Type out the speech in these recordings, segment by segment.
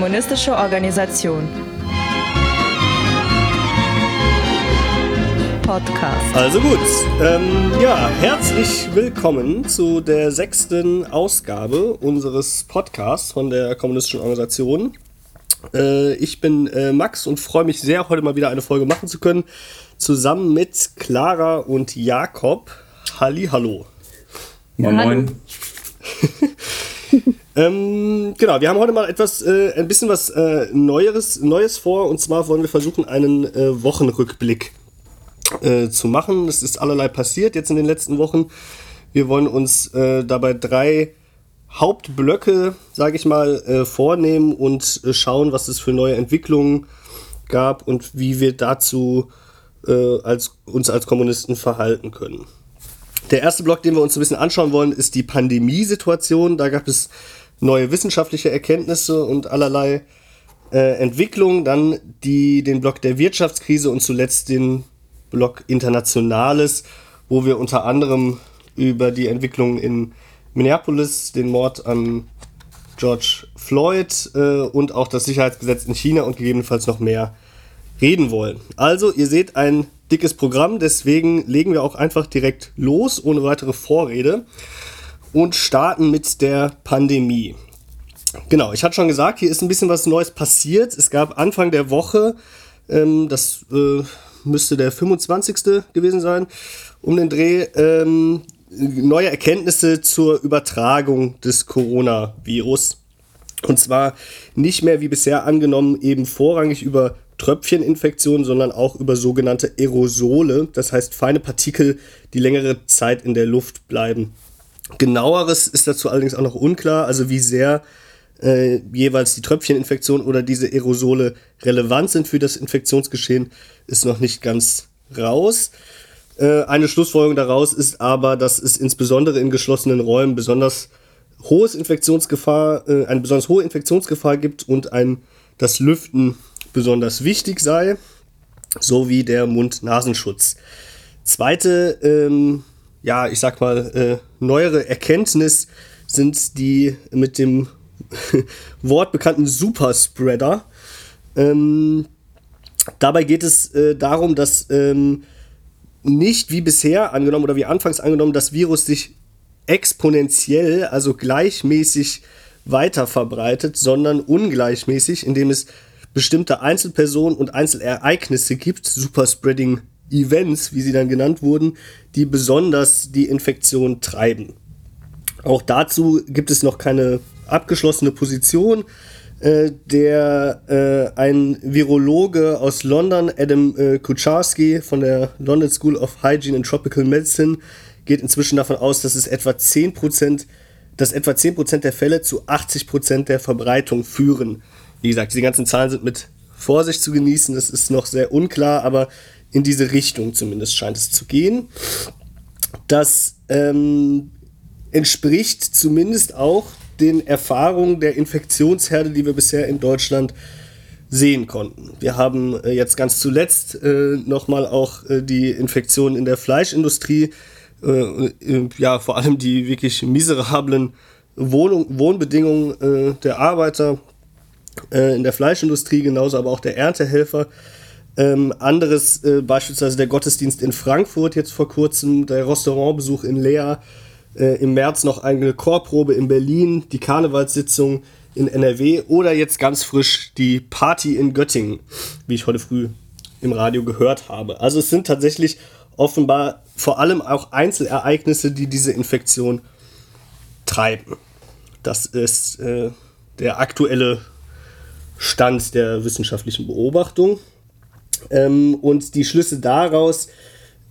kommunistische Organisation. Podcast. Also gut, ähm, ja, herzlich willkommen zu der sechsten Ausgabe unseres Podcasts von der kommunistischen Organisation. Äh, ich bin äh, Max und freue mich sehr, heute mal wieder eine Folge machen zu können, zusammen mit Clara und Jakob. Halli, hallo. Moin, moin. ähm, genau, wir haben heute mal etwas, äh, ein bisschen was äh, Neueres, Neues vor. Und zwar wollen wir versuchen, einen äh, Wochenrückblick äh, zu machen. Es ist allerlei passiert jetzt in den letzten Wochen. Wir wollen uns äh, dabei drei Hauptblöcke, sage ich mal, äh, vornehmen und schauen, was es für neue Entwicklungen gab und wie wir dazu als, uns als Kommunisten verhalten können. Der erste Block, den wir uns ein bisschen anschauen wollen, ist die Pandemiesituation. Da gab es neue wissenschaftliche Erkenntnisse und allerlei äh, Entwicklungen. Dann die, den Block der Wirtschaftskrise und zuletzt den Block Internationales, wo wir unter anderem über die Entwicklung in Minneapolis, den Mord an George Floyd äh, und auch das Sicherheitsgesetz in China und gegebenenfalls noch mehr reden wollen. Also, ihr seht ein dickes Programm, deswegen legen wir auch einfach direkt los, ohne weitere Vorrede und starten mit der Pandemie. Genau, ich hatte schon gesagt, hier ist ein bisschen was Neues passiert. Es gab Anfang der Woche, ähm, das äh, müsste der 25. gewesen sein, um den Dreh, ähm, neue Erkenntnisse zur Übertragung des Coronavirus. Und zwar nicht mehr wie bisher angenommen eben vorrangig über Tröpfcheninfektionen, sondern auch über sogenannte Aerosole, das heißt feine Partikel, die längere Zeit in der Luft bleiben. Genaueres ist dazu allerdings auch noch unklar, also wie sehr äh, jeweils die Tröpfcheninfektion oder diese Aerosole relevant sind für das Infektionsgeschehen, ist noch nicht ganz raus. Äh, eine Schlussfolgerung daraus ist aber, dass es insbesondere in geschlossenen Räumen besonders hohes Infektionsgefahr, äh, eine besonders hohe Infektionsgefahr gibt und ein, das Lüften besonders wichtig sei, sowie der Mund-Nasenschutz. Zweite, ähm, ja, ich sag mal, äh, neuere Erkenntnis sind die mit dem Wort bekannten Superspreader. Ähm, dabei geht es äh, darum, dass ähm, nicht wie bisher angenommen oder wie anfangs angenommen, das Virus sich exponentiell, also gleichmäßig weiter verbreitet, sondern ungleichmäßig, indem es bestimmte Einzelpersonen und Einzelereignisse gibt, Superspreading Events, wie sie dann genannt wurden, die besonders die Infektion treiben. Auch dazu gibt es noch keine abgeschlossene Position. Äh, der äh, ein Virologe aus London, Adam äh, Kucharski von der London School of Hygiene and Tropical Medicine, geht inzwischen davon aus, dass es etwa 10%, dass etwa 10% der Fälle zu 80% der Verbreitung führen wie gesagt, diese ganzen Zahlen sind mit Vorsicht zu genießen. Das ist noch sehr unklar, aber in diese Richtung zumindest scheint es zu gehen. Das ähm, entspricht zumindest auch den Erfahrungen der Infektionsherde, die wir bisher in Deutschland sehen konnten. Wir haben äh, jetzt ganz zuletzt äh, nochmal auch äh, die Infektionen in der Fleischindustrie, äh, äh, ja vor allem die wirklich miserablen Wohnung, Wohnbedingungen äh, der Arbeiter äh, in der Fleischindustrie, genauso aber auch der Erntehelfer. Ähm, anderes äh, beispielsweise der Gottesdienst in Frankfurt jetzt vor kurzem, der Restaurantbesuch in Lea, äh, im März noch eine Chorprobe in Berlin, die Karnevalssitzung in NRW oder jetzt ganz frisch die Party in Göttingen, wie ich heute früh im Radio gehört habe. Also es sind tatsächlich offenbar vor allem auch Einzelereignisse, die diese Infektion treiben. Das ist äh, der aktuelle Stand der wissenschaftlichen Beobachtung. Ähm, und die Schlüsse daraus,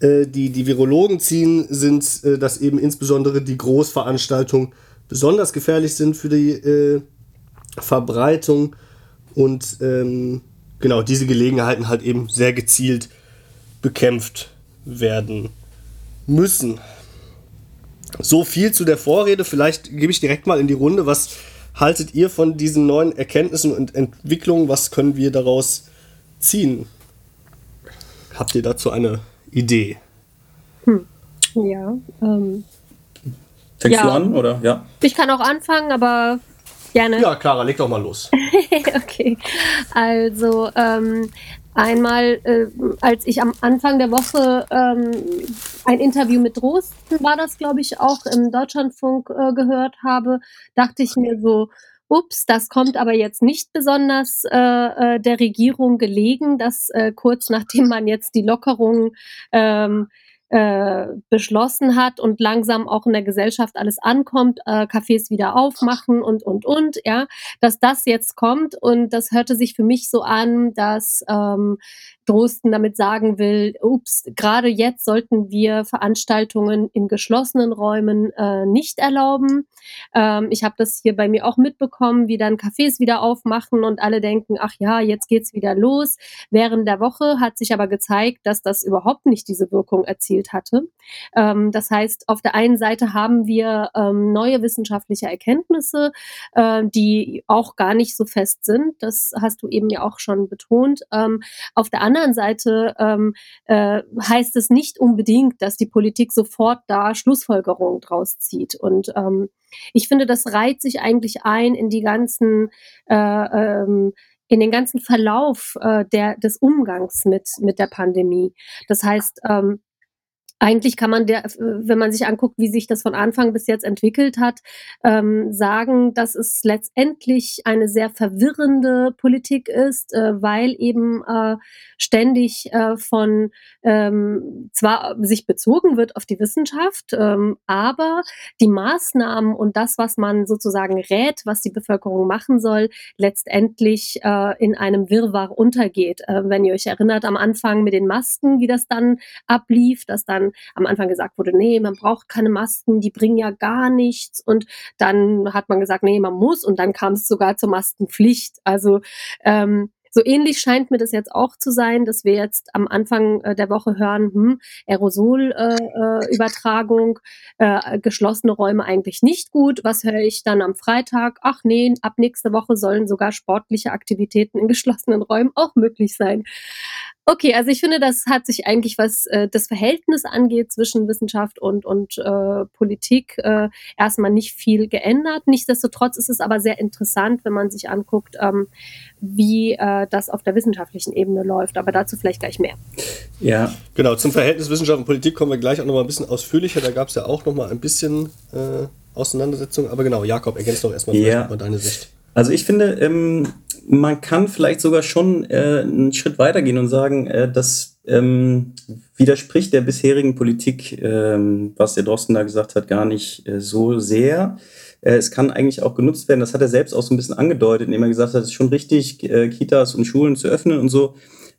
äh, die die Virologen ziehen, sind, äh, dass eben insbesondere die Großveranstaltungen besonders gefährlich sind für die äh, Verbreitung und ähm, genau diese Gelegenheiten halt eben sehr gezielt bekämpft werden müssen. So viel zu der Vorrede. Vielleicht gebe ich direkt mal in die Runde, was haltet ihr von diesen neuen Erkenntnissen und Entwicklungen? Was können wir daraus ziehen? Habt ihr dazu eine Idee? Hm. Ja. Ähm, Fängst ja. du an, oder? Ja. Ich kann auch anfangen, aber Gerne. Ja, Clara, leg doch mal los. okay. Also, ähm, einmal, äh, als ich am Anfang der Woche ähm, ein Interview mit Drosten, war das, glaube ich, auch im Deutschlandfunk äh, gehört habe, dachte ich mir so, ups, das kommt aber jetzt nicht besonders äh, äh der Regierung gelegen, dass äh, kurz nachdem man jetzt die Lockerung ähm, äh, beschlossen hat und langsam auch in der Gesellschaft alles ankommt, äh, Cafés wieder aufmachen und, und, und, ja, dass das jetzt kommt und das hörte sich für mich so an, dass ähm, Drosten damit sagen will, ups, gerade jetzt sollten wir Veranstaltungen in geschlossenen Räumen äh, nicht erlauben. Ähm, ich habe das hier bei mir auch mitbekommen, wie dann Cafés wieder aufmachen und alle denken, ach ja, jetzt geht's wieder los. Während der Woche hat sich aber gezeigt, dass das überhaupt nicht diese Wirkung erzielt hatte. Ähm, das heißt, auf der einen Seite haben wir ähm, neue wissenschaftliche Erkenntnisse, äh, die auch gar nicht so fest sind. Das hast du eben ja auch schon betont. Ähm, auf der anderen anderen Seite ähm, äh, heißt es nicht unbedingt, dass die Politik sofort da Schlussfolgerungen draus zieht. Und ähm, ich finde, das reiht sich eigentlich ein in die ganzen äh, ähm, in den ganzen Verlauf äh, der, des Umgangs mit, mit der Pandemie. Das heißt, ähm, eigentlich kann man der, wenn man sich anguckt, wie sich das von Anfang bis jetzt entwickelt hat, ähm, sagen, dass es letztendlich eine sehr verwirrende Politik ist, äh, weil eben äh, ständig äh, von ähm, zwar sich bezogen wird auf die Wissenschaft, ähm, aber die Maßnahmen und das, was man sozusagen rät, was die Bevölkerung machen soll, letztendlich äh, in einem Wirrwarr untergeht. Äh, wenn ihr euch erinnert am Anfang mit den Masken, wie das dann ablief, dass dann am Anfang gesagt wurde, nee, man braucht keine Masken, die bringen ja gar nichts. Und dann hat man gesagt, nee, man muss. Und dann kam es sogar zur Maskenpflicht. Also ähm, so ähnlich scheint mir das jetzt auch zu sein, dass wir jetzt am Anfang äh, der Woche hören, hm, Aerosolübertragung, äh, äh, geschlossene Räume eigentlich nicht gut. Was höre ich dann am Freitag? Ach nee, ab nächste Woche sollen sogar sportliche Aktivitäten in geschlossenen Räumen auch möglich sein. Okay, also ich finde, das hat sich eigentlich, was äh, das Verhältnis angeht zwischen Wissenschaft und, und äh, Politik, äh, erstmal nicht viel geändert. Nichtsdestotrotz ist es aber sehr interessant, wenn man sich anguckt, ähm, wie äh, das auf der wissenschaftlichen Ebene läuft. Aber dazu vielleicht gleich mehr. Ja. Genau, zum Verhältnis Wissenschaft und Politik kommen wir gleich auch nochmal ein bisschen ausführlicher. Da gab es ja auch nochmal ein bisschen äh, Auseinandersetzung. Aber genau, Jakob, ergänzt doch erstmal ja. mal deine Sicht. Also ich finde, ähm, man kann vielleicht sogar schon äh, einen Schritt weitergehen und sagen, äh, das ähm, widerspricht der bisherigen Politik, ähm, was der Drosten da gesagt hat, gar nicht äh, so sehr. Äh, es kann eigentlich auch genutzt werden, das hat er selbst auch so ein bisschen angedeutet, indem er gesagt hat, es ist schon richtig, äh, Kitas und Schulen zu öffnen und so.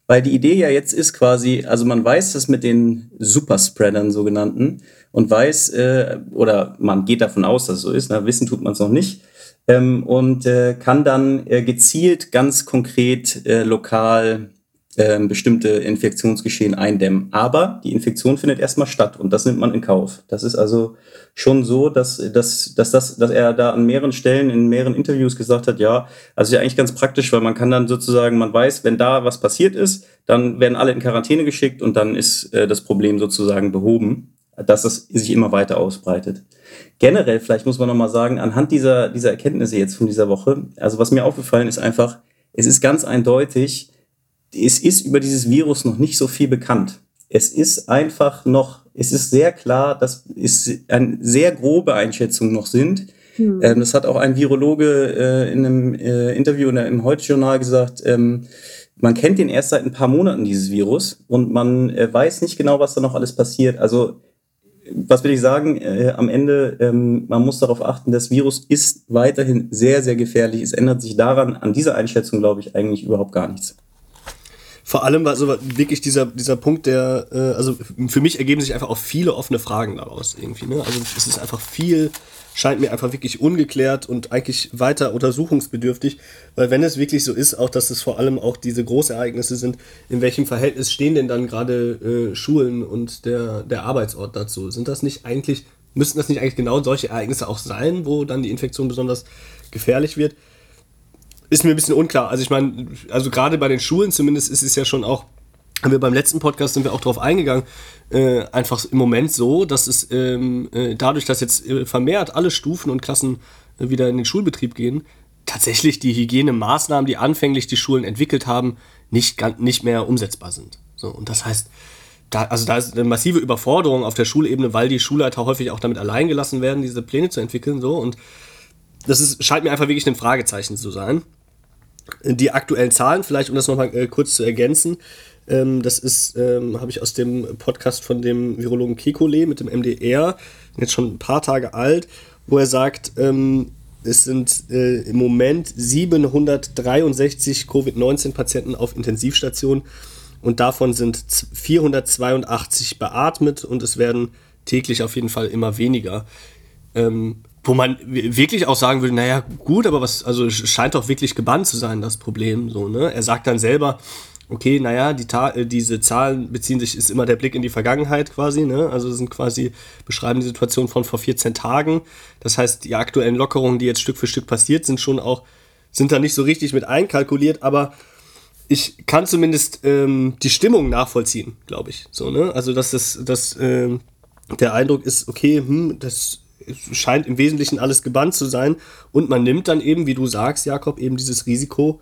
Weil die Idee ja jetzt ist quasi, also man weiß das mit den Superspreadern sogenannten und weiß, äh, oder man geht davon aus, dass es so ist, na, wissen tut man es noch nicht, ähm, und äh, kann dann äh, gezielt ganz konkret lokal ähm, bestimmte Infektionsgeschehen eindämmen. Aber die Infektion findet erstmal statt und das nimmt man in Kauf. Das ist also schon so, dass, dass, dass, das, dass er da an mehreren Stellen in mehreren Interviews gesagt hat, ja, also ja eigentlich ganz praktisch, weil man kann dann sozusagen, man weiß, wenn da was passiert ist, dann werden alle in Quarantäne geschickt und dann ist äh, das Problem sozusagen behoben, dass es sich immer weiter ausbreitet generell, vielleicht muss man nochmal sagen, anhand dieser, dieser Erkenntnisse jetzt von dieser Woche, also was mir aufgefallen ist einfach, es ist ganz eindeutig, es ist über dieses Virus noch nicht so viel bekannt. Es ist einfach noch, es ist sehr klar, dass es eine sehr grobe Einschätzungen noch sind. Hm. Ähm, das hat auch ein Virologe äh, in einem äh, Interview in im Heute-Journal gesagt. Ähm, man kennt den erst seit ein paar Monaten, dieses Virus, und man äh, weiß nicht genau, was da noch alles passiert. Also was will ich sagen? Äh, am Ende, ähm, man muss darauf achten, das Virus ist weiterhin sehr, sehr gefährlich. Es ändert sich daran, an dieser Einschätzung glaube ich eigentlich überhaupt gar nichts. Vor allem, also wirklich dieser, dieser Punkt, der, äh, also für mich ergeben sich einfach auch viele offene Fragen daraus irgendwie. Ne? Also es ist einfach viel scheint mir einfach wirklich ungeklärt und eigentlich weiter untersuchungsbedürftig, weil wenn es wirklich so ist, auch dass es vor allem auch diese Großereignisse sind, in welchem Verhältnis stehen denn dann gerade äh, Schulen und der, der Arbeitsort dazu? Sind das nicht eigentlich, müssten das nicht eigentlich genau solche Ereignisse auch sein, wo dann die Infektion besonders gefährlich wird? Ist mir ein bisschen unklar. Also ich meine, also gerade bei den Schulen zumindest ist es ja schon auch haben wir beim letzten Podcast sind wir auch darauf eingegangen, äh, einfach im Moment so, dass es ähm, äh, dadurch, dass jetzt äh, vermehrt alle Stufen und Klassen äh, wieder in den Schulbetrieb gehen, tatsächlich die Hygienemaßnahmen, die anfänglich die Schulen entwickelt haben, nicht, nicht mehr umsetzbar sind. So, und das heißt, da, also da ist eine massive Überforderung auf der Schulebene, weil die Schulleiter häufig auch damit allein gelassen werden, diese Pläne zu entwickeln. So, und das ist, scheint mir einfach wirklich ein Fragezeichen zu sein. Die aktuellen Zahlen, vielleicht um das nochmal äh, kurz zu ergänzen, ähm, das ist, ähm, habe ich aus dem Podcast von dem Virologen Kekulé mit dem MDR, jetzt schon ein paar Tage alt, wo er sagt, ähm, es sind äh, im Moment 763 Covid-19-Patienten auf Intensivstationen und davon sind 482 beatmet und es werden täglich auf jeden Fall immer weniger. Ähm, wo man wirklich auch sagen würde, naja, gut, aber was, also scheint doch wirklich gebannt zu sein, das Problem. So, ne? Er sagt dann selber, okay, naja, die Ta äh, diese Zahlen beziehen sich, ist immer der Blick in die Vergangenheit quasi, ne? Also sind quasi, beschreiben die Situation von vor 14 Tagen. Das heißt, die aktuellen Lockerungen, die jetzt Stück für Stück passiert, sind schon auch, sind da nicht so richtig mit einkalkuliert, aber ich kann zumindest ähm, die Stimmung nachvollziehen, glaube ich. So, ne? Also, dass das, dass ähm, der Eindruck ist, okay, hm, das scheint im Wesentlichen alles gebannt zu sein. Und man nimmt dann eben, wie du sagst, Jakob, eben dieses Risiko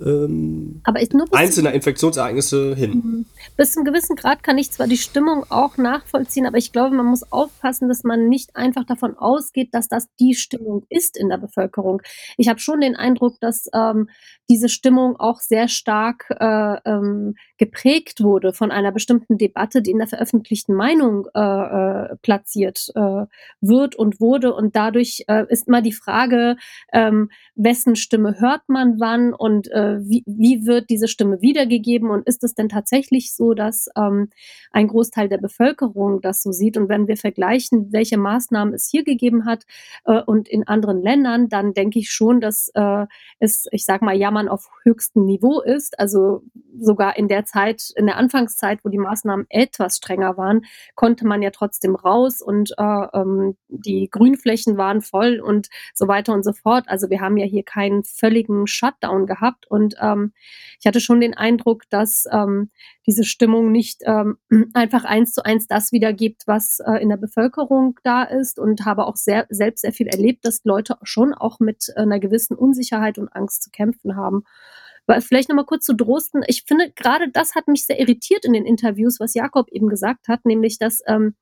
ähm, aber ich nur einzelner Infektionsereignisse hin. Mhm. Bis zu einem gewissen Grad kann ich zwar die Stimmung auch nachvollziehen, aber ich glaube, man muss aufpassen, dass man nicht einfach davon ausgeht, dass das die Stimmung ist in der Bevölkerung. Ich habe schon den Eindruck, dass ähm, diese Stimmung auch sehr stark äh, ähm, geprägt wurde von einer bestimmten Debatte, die in der veröffentlichten Meinung äh, äh, platziert äh, wird und wurde. Und dadurch äh, ist mal die Frage, ähm, wessen Stimme hört man wann und äh, wie, wie wird diese Stimme wiedergegeben und ist es denn tatsächlich so, dass ähm, ein Großteil der Bevölkerung das so sieht? Und wenn wir vergleichen, welche Maßnahmen es hier gegeben hat äh, und in anderen Ländern, dann denke ich schon, dass äh, es, ich sag mal, ja, Jammern auf höchstem Niveau ist. Also sogar in der Zeit, in der Anfangszeit, wo die Maßnahmen etwas strenger waren, konnte man ja trotzdem raus und äh, ähm, die Grünflächen waren voll und so weiter und so fort. Also wir haben ja hier keinen völligen Shutdown gehabt und ähm, ich hatte schon den Eindruck, dass ähm, diese Stimmung nicht ähm, einfach eins zu eins das wiedergibt, was äh, in der Bevölkerung da ist und habe auch sehr, selbst sehr viel erlebt, dass Leute schon auch mit einer gewissen Unsicherheit und Angst zu kämpfen haben. Aber vielleicht nochmal kurz zu Drosten. Ich finde, gerade das hat mich sehr irritiert in den Interviews, was Jakob eben gesagt hat, nämlich, dass ähm,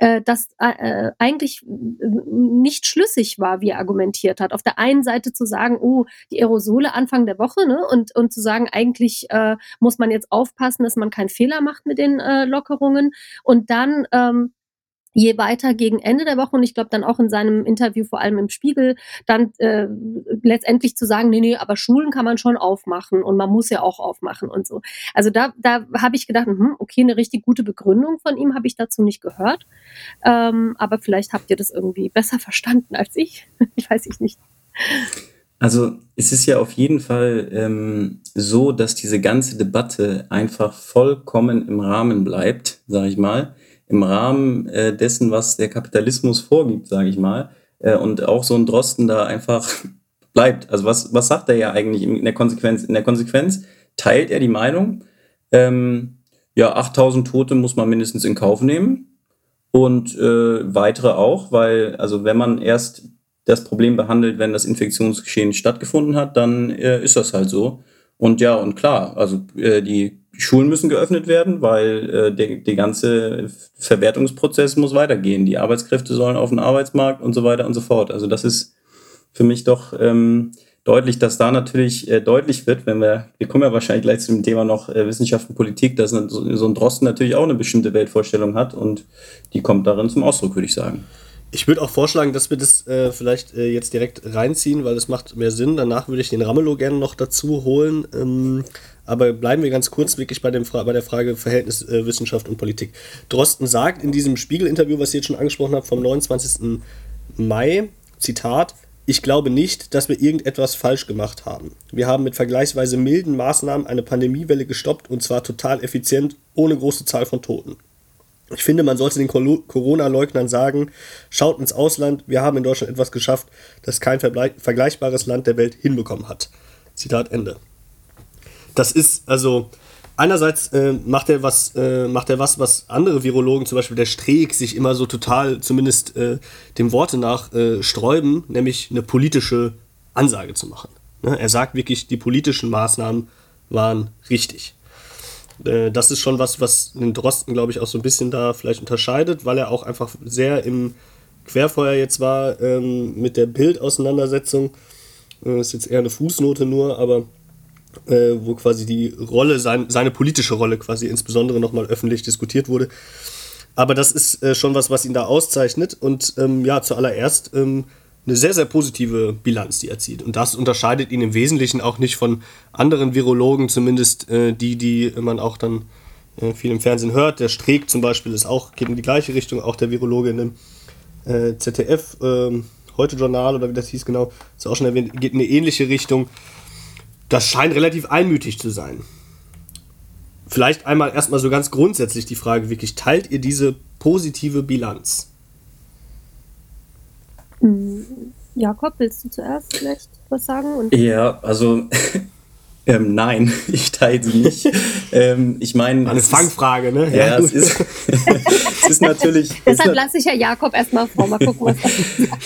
äh, das äh, eigentlich nicht schlüssig war, wie er argumentiert hat. Auf der einen Seite zu sagen, oh, die Aerosole Anfang der Woche, ne? Und, und zu sagen, eigentlich äh, muss man jetzt aufpassen, dass man keinen Fehler macht mit den äh, Lockerungen. Und dann ähm, je weiter gegen Ende der Woche und ich glaube dann auch in seinem Interview, vor allem im Spiegel, dann äh, letztendlich zu sagen, nee, nee, aber Schulen kann man schon aufmachen und man muss ja auch aufmachen und so. Also da, da habe ich gedacht, hm, okay, eine richtig gute Begründung von ihm habe ich dazu nicht gehört. Ähm, aber vielleicht habt ihr das irgendwie besser verstanden als ich. ich weiß ich nicht. Also es ist ja auf jeden Fall ähm, so, dass diese ganze Debatte einfach vollkommen im Rahmen bleibt, sage ich mal im Rahmen äh, dessen, was der Kapitalismus vorgibt, sage ich mal. Äh, und auch so ein Drosten da einfach bleibt. Also was, was sagt er ja eigentlich in der Konsequenz? In der Konsequenz teilt er die Meinung, ähm, ja, 8000 Tote muss man mindestens in Kauf nehmen und äh, weitere auch, weil, also wenn man erst das Problem behandelt, wenn das Infektionsgeschehen stattgefunden hat, dann äh, ist das halt so. Und ja, und klar, also äh, die die Schulen müssen geöffnet werden, weil äh, der, der ganze Verwertungsprozess muss weitergehen. Die Arbeitskräfte sollen auf den Arbeitsmarkt und so weiter und so fort. Also das ist für mich doch ähm, deutlich, dass da natürlich äh, deutlich wird, wenn wir, wir kommen ja wahrscheinlich gleich zu dem Thema noch äh, Wissenschaft und Politik, dass so, so ein Drosten natürlich auch eine bestimmte Weltvorstellung hat und die kommt darin zum Ausdruck, würde ich sagen. Ich würde auch vorschlagen, dass wir das äh, vielleicht äh, jetzt direkt reinziehen, weil das macht mehr Sinn. Danach würde ich den Ramelow gerne noch dazu holen. Ähm, aber bleiben wir ganz kurz wirklich bei, dem bei der Frage Verhältnis äh, Wissenschaft und Politik. Drosten sagt in diesem Spiegel-Interview, was ich jetzt schon angesprochen habe, vom 29. Mai, Zitat, ich glaube nicht, dass wir irgendetwas falsch gemacht haben. Wir haben mit vergleichsweise milden Maßnahmen eine Pandemiewelle gestoppt und zwar total effizient, ohne große Zahl von Toten. Ich finde, man sollte den Corona-Leugnern sagen, schaut ins Ausland, wir haben in Deutschland etwas geschafft, das kein vergleichbares Land der Welt hinbekommen hat. Zitat Ende das ist, also, einerseits äh, macht er was, äh, macht er was, was andere Virologen, zum Beispiel der Streeck, sich immer so total, zumindest äh, dem Worte nach, äh, sträuben, nämlich eine politische Ansage zu machen. Ne? Er sagt wirklich, die politischen Maßnahmen waren richtig. Äh, das ist schon was, was den Drosten, glaube ich, auch so ein bisschen da vielleicht unterscheidet, weil er auch einfach sehr im Querfeuer jetzt war ähm, mit der Bildauseinandersetzung. Äh, ist jetzt eher eine Fußnote nur, aber äh, wo quasi die Rolle, sein, seine politische Rolle quasi insbesondere nochmal öffentlich diskutiert wurde. Aber das ist äh, schon was, was ihn da auszeichnet. Und ähm, ja, zuallererst ähm, eine sehr, sehr positive Bilanz, die er zieht. Und das unterscheidet ihn im Wesentlichen auch nicht von anderen Virologen, zumindest äh, die, die man auch dann äh, viel im Fernsehen hört. Der Streeck zum Beispiel ist auch, geht in die gleiche Richtung, auch der Virologe in dem äh, ZDF, ähm, heute Journal oder wie das hieß genau, ist auch schon erwähnt, geht in eine ähnliche Richtung. Das scheint relativ einmütig zu sein. Vielleicht einmal erstmal so ganz grundsätzlich die Frage, wirklich, teilt ihr diese positive Bilanz? Jakob, willst du zuerst vielleicht was sagen? Und ja, also ähm, nein, ich teile sie nicht. ähm, ich meine. Eine Fangfrage, ne? Ja, ja es, ist, es ist natürlich. Deshalb lasse ich ja Jakob erstmal vor. Mal gucken, was.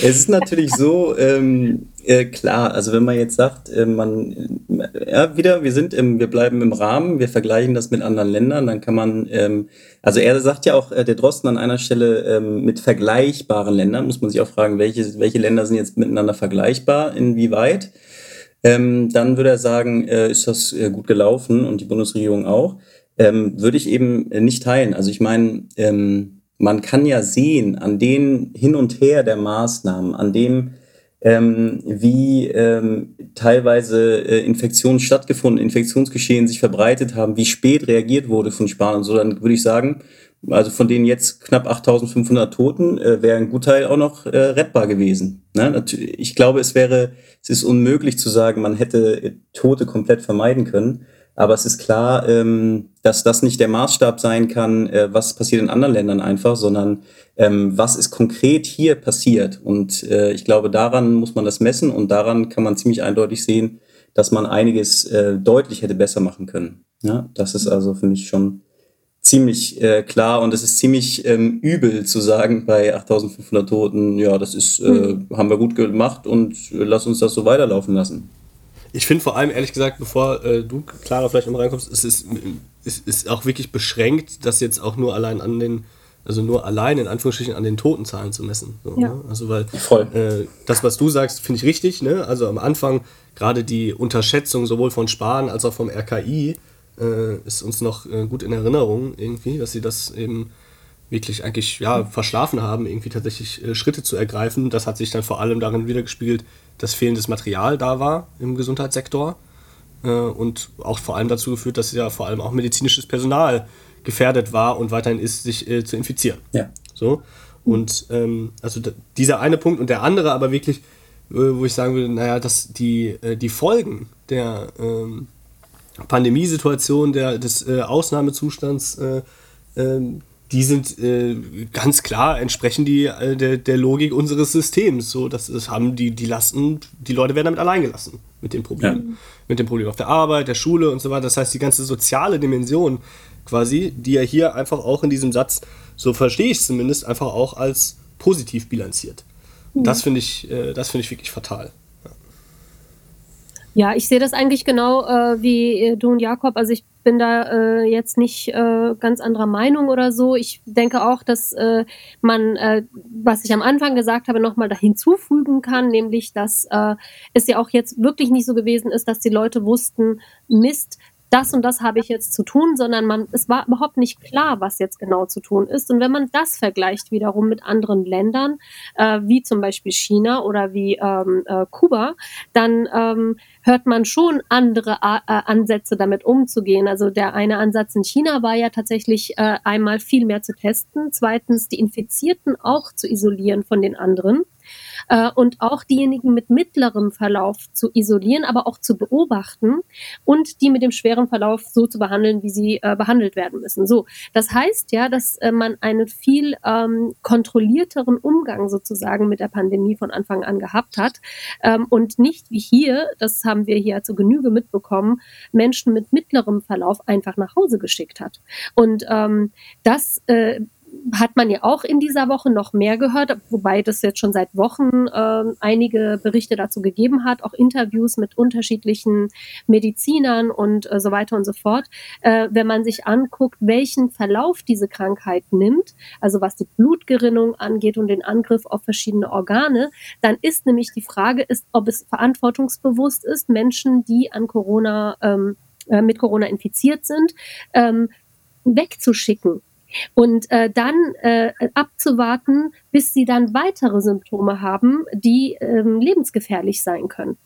Es ist natürlich so, ähm, äh, klar, also wenn man jetzt sagt, äh, man, ja, wieder, wir sind im, wir bleiben im Rahmen, wir vergleichen das mit anderen Ländern, dann kann man, ähm, also er sagt ja auch, äh, der Drosten an einer Stelle, ähm, mit vergleichbaren Ländern, muss man sich auch fragen, welche, welche Länder sind jetzt miteinander vergleichbar, inwieweit. Ähm, dann würde er sagen, äh, ist das äh, gut gelaufen und die Bundesregierung auch. Ähm, würde ich eben äh, nicht teilen. Also ich meine, ähm, man kann ja sehen an den Hin und Her der Maßnahmen, an dem, ähm, wie ähm, teilweise äh, Infektionen stattgefunden, Infektionsgeschehen sich verbreitet haben, wie spät reagiert wurde von Spahn und so, dann würde ich sagen, also von denen jetzt knapp 8500 Toten äh, wäre ein Gutteil auch noch äh, rettbar gewesen. Ne? Ich glaube, es wäre, es ist unmöglich zu sagen, man hätte äh, Tote komplett vermeiden können. Aber es ist klar, ähm, dass das nicht der Maßstab sein kann, äh, was passiert in anderen Ländern einfach, sondern ähm, was ist konkret hier passiert. Und äh, ich glaube, daran muss man das messen und daran kann man ziemlich eindeutig sehen, dass man einiges äh, deutlich hätte besser machen können. Ja, das ist also für mich schon ziemlich äh, klar und es ist ziemlich ähm, übel zu sagen bei 8500 Toten, ja, das ist, äh, mhm. haben wir gut gemacht und äh, lass uns das so weiterlaufen lassen. Ich finde vor allem, ehrlich gesagt, bevor äh, du, Clara, vielleicht nochmal reinkommst, es ist, es ist auch wirklich beschränkt, das jetzt auch nur allein an den, also nur allein in Anführungsstrichen an den Totenzahlen zu messen. So, ja. ne? Also weil äh, das, was du sagst, finde ich richtig, ne? Also am Anfang gerade die Unterschätzung sowohl von Spahn als auch vom RKI, äh, ist uns noch äh, gut in Erinnerung irgendwie, dass sie das eben wirklich eigentlich ja, verschlafen haben, irgendwie tatsächlich äh, Schritte zu ergreifen. Das hat sich dann vor allem darin wiedergespiegelt, dass fehlendes Material da war im Gesundheitssektor äh, und auch vor allem dazu geführt, dass ja vor allem auch medizinisches Personal gefährdet war und weiterhin ist, sich äh, zu infizieren. Ja. So. Und ähm, also dieser eine Punkt und der andere aber wirklich, äh, wo ich sagen würde, naja, dass die, die Folgen der, ähm, Pandemiesituation der, des äh, Ausnahmezustands, äh, äh, die sind äh, ganz klar, entsprechen die äh, der, der Logik unseres Systems. So, das, das haben die, die Lasten, die Leute werden damit allein gelassen mit dem Problem. Ja. Mit dem Problem auf der Arbeit, der Schule und so weiter. Das heißt, die ganze soziale Dimension quasi, die er hier einfach auch in diesem Satz, so verstehe ich es zumindest, einfach auch als positiv bilanziert. Mhm. Das finde ich, äh, das finde ich wirklich fatal. Ja, ich sehe das eigentlich genau äh, wie äh, du und Jakob. Also ich bin da äh, jetzt nicht äh, ganz anderer Meinung oder so. Ich denke auch, dass äh, man, äh, was ich am Anfang gesagt habe, nochmal da hinzufügen kann, nämlich, dass äh, es ja auch jetzt wirklich nicht so gewesen ist, dass die Leute wussten, Mist, das und das habe ich jetzt zu tun, sondern man, es war überhaupt nicht klar, was jetzt genau zu tun ist. Und wenn man das vergleicht wiederum mit anderen Ländern, äh, wie zum Beispiel China oder wie ähm, äh, Kuba, dann ähm, hört man schon andere äh, Ansätze damit umzugehen. Also der eine Ansatz in China war ja tatsächlich äh, einmal viel mehr zu testen, zweitens die Infizierten auch zu isolieren von den anderen äh, und auch diejenigen mit mittlerem Verlauf zu isolieren, aber auch zu beobachten und die mit dem schweren Verlauf so zu behandeln, wie sie äh, behandelt werden müssen. So, das heißt ja, dass äh, man einen viel ähm, kontrollierteren Umgang sozusagen mit der Pandemie von Anfang an gehabt hat ähm, und nicht wie hier, das haben wir hier zur Genüge mitbekommen, Menschen mit mittlerem Verlauf einfach nach Hause geschickt hat. Und ähm, das äh, hat man ja auch in dieser Woche noch mehr gehört, wobei das jetzt schon seit Wochen äh, einige Berichte dazu gegeben hat, auch Interviews mit unterschiedlichen Medizinern und äh, so weiter und so fort. Äh, wenn man sich anguckt, welchen Verlauf diese Krankheit nimmt, also was die Blutgerinnung angeht und den Angriff auf verschiedene Organe, dann ist nämlich die Frage, ist, ob es verantwortungsbewusst ist, Menschen, die an Corona ähm, äh, mit Corona infiziert sind, ähm, wegzuschicken und äh, dann äh, abzuwarten, bis sie dann weitere Symptome haben, die ähm, lebensgefährlich sein können.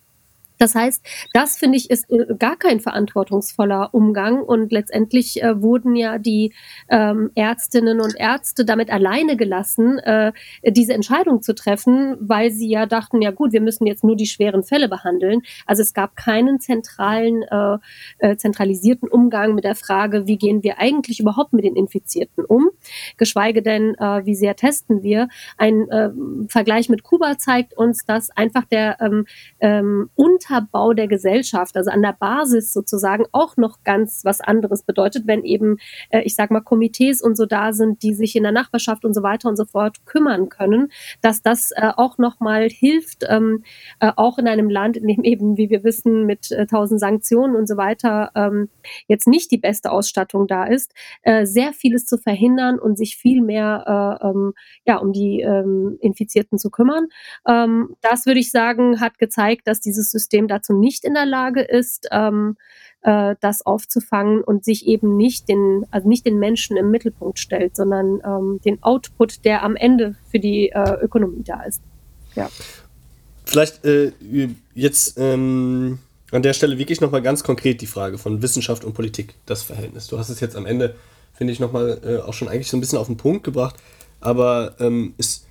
Das heißt, das finde ich ist äh, gar kein verantwortungsvoller Umgang und letztendlich äh, wurden ja die ähm, Ärztinnen und Ärzte damit alleine gelassen, äh, diese Entscheidung zu treffen, weil sie ja dachten, ja gut, wir müssen jetzt nur die schweren Fälle behandeln. Also es gab keinen zentralen, äh, äh, zentralisierten Umgang mit der Frage, wie gehen wir eigentlich überhaupt mit den Infizierten um, geschweige denn, äh, wie sehr testen wir. Ein äh, Vergleich mit Kuba zeigt uns, dass einfach der ähm, ähm, Unterbau der Gesellschaft, also an der Basis sozusagen auch noch ganz was anderes bedeutet, wenn eben, äh, ich sag mal, Komitees und so da sind, die sich in der Nachbarschaft und so weiter und so fort kümmern können, dass das äh, auch nochmal hilft, ähm, äh, auch in einem Land, in dem eben, wie wir wissen, mit äh, tausend Sanktionen und so weiter ähm, jetzt nicht die beste Ausstattung da ist, äh, sehr vieles zu verhindern und sich viel mehr äh, ähm, ja, um die ähm, Infizierten zu kümmern. Ähm, das würde ich sagen, hat gezeigt, dass dieses System dazu nicht in der Lage ist, ähm, äh, das aufzufangen und sich eben nicht den, also nicht den Menschen im Mittelpunkt stellt, sondern ähm, den Output, der am Ende für die äh, Ökonomie da ist. Ja. Vielleicht äh, jetzt ähm, an der Stelle wirklich nochmal ganz konkret die Frage von Wissenschaft und Politik, das Verhältnis. Du hast es jetzt am Ende, finde ich, nochmal äh, auch schon eigentlich so ein bisschen auf den Punkt gebracht, aber ähm, es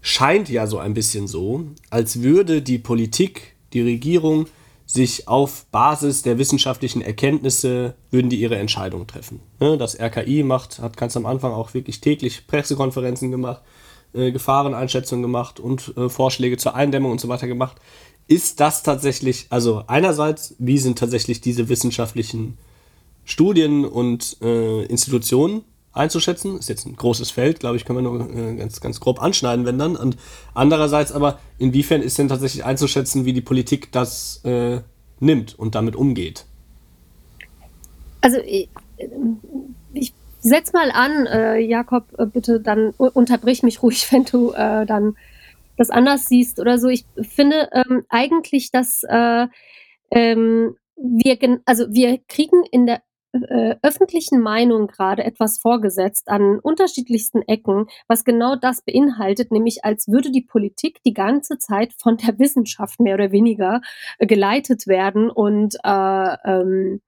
scheint ja so ein bisschen so, als würde die Politik die Regierung sich auf Basis der wissenschaftlichen Erkenntnisse würden die ihre Entscheidungen treffen. Ne, das RKI macht, hat ganz am Anfang auch wirklich täglich Pressekonferenzen gemacht, äh, Gefahreneinschätzungen gemacht und äh, Vorschläge zur Eindämmung und so weiter gemacht. Ist das tatsächlich, also einerseits, wie sind tatsächlich diese wissenschaftlichen Studien und äh, Institutionen einzuschätzen. Ist jetzt ein großes Feld, glaube ich, können wir nur äh, ganz, ganz grob anschneiden, wenn dann. Und andererseits aber, inwiefern ist denn tatsächlich einzuschätzen, wie die Politik das äh, nimmt und damit umgeht? Also ich, ich setz mal an, äh, Jakob, äh, bitte dann unterbrich mich ruhig, wenn du äh, dann das anders siehst oder so. Ich finde ähm, eigentlich, dass äh, ähm, wir, also wir kriegen in der äh, öffentlichen Meinung gerade etwas vorgesetzt an unterschiedlichsten Ecken, was genau das beinhaltet, nämlich als würde die Politik die ganze Zeit von der Wissenschaft mehr oder weniger äh, geleitet werden und äh, ähm,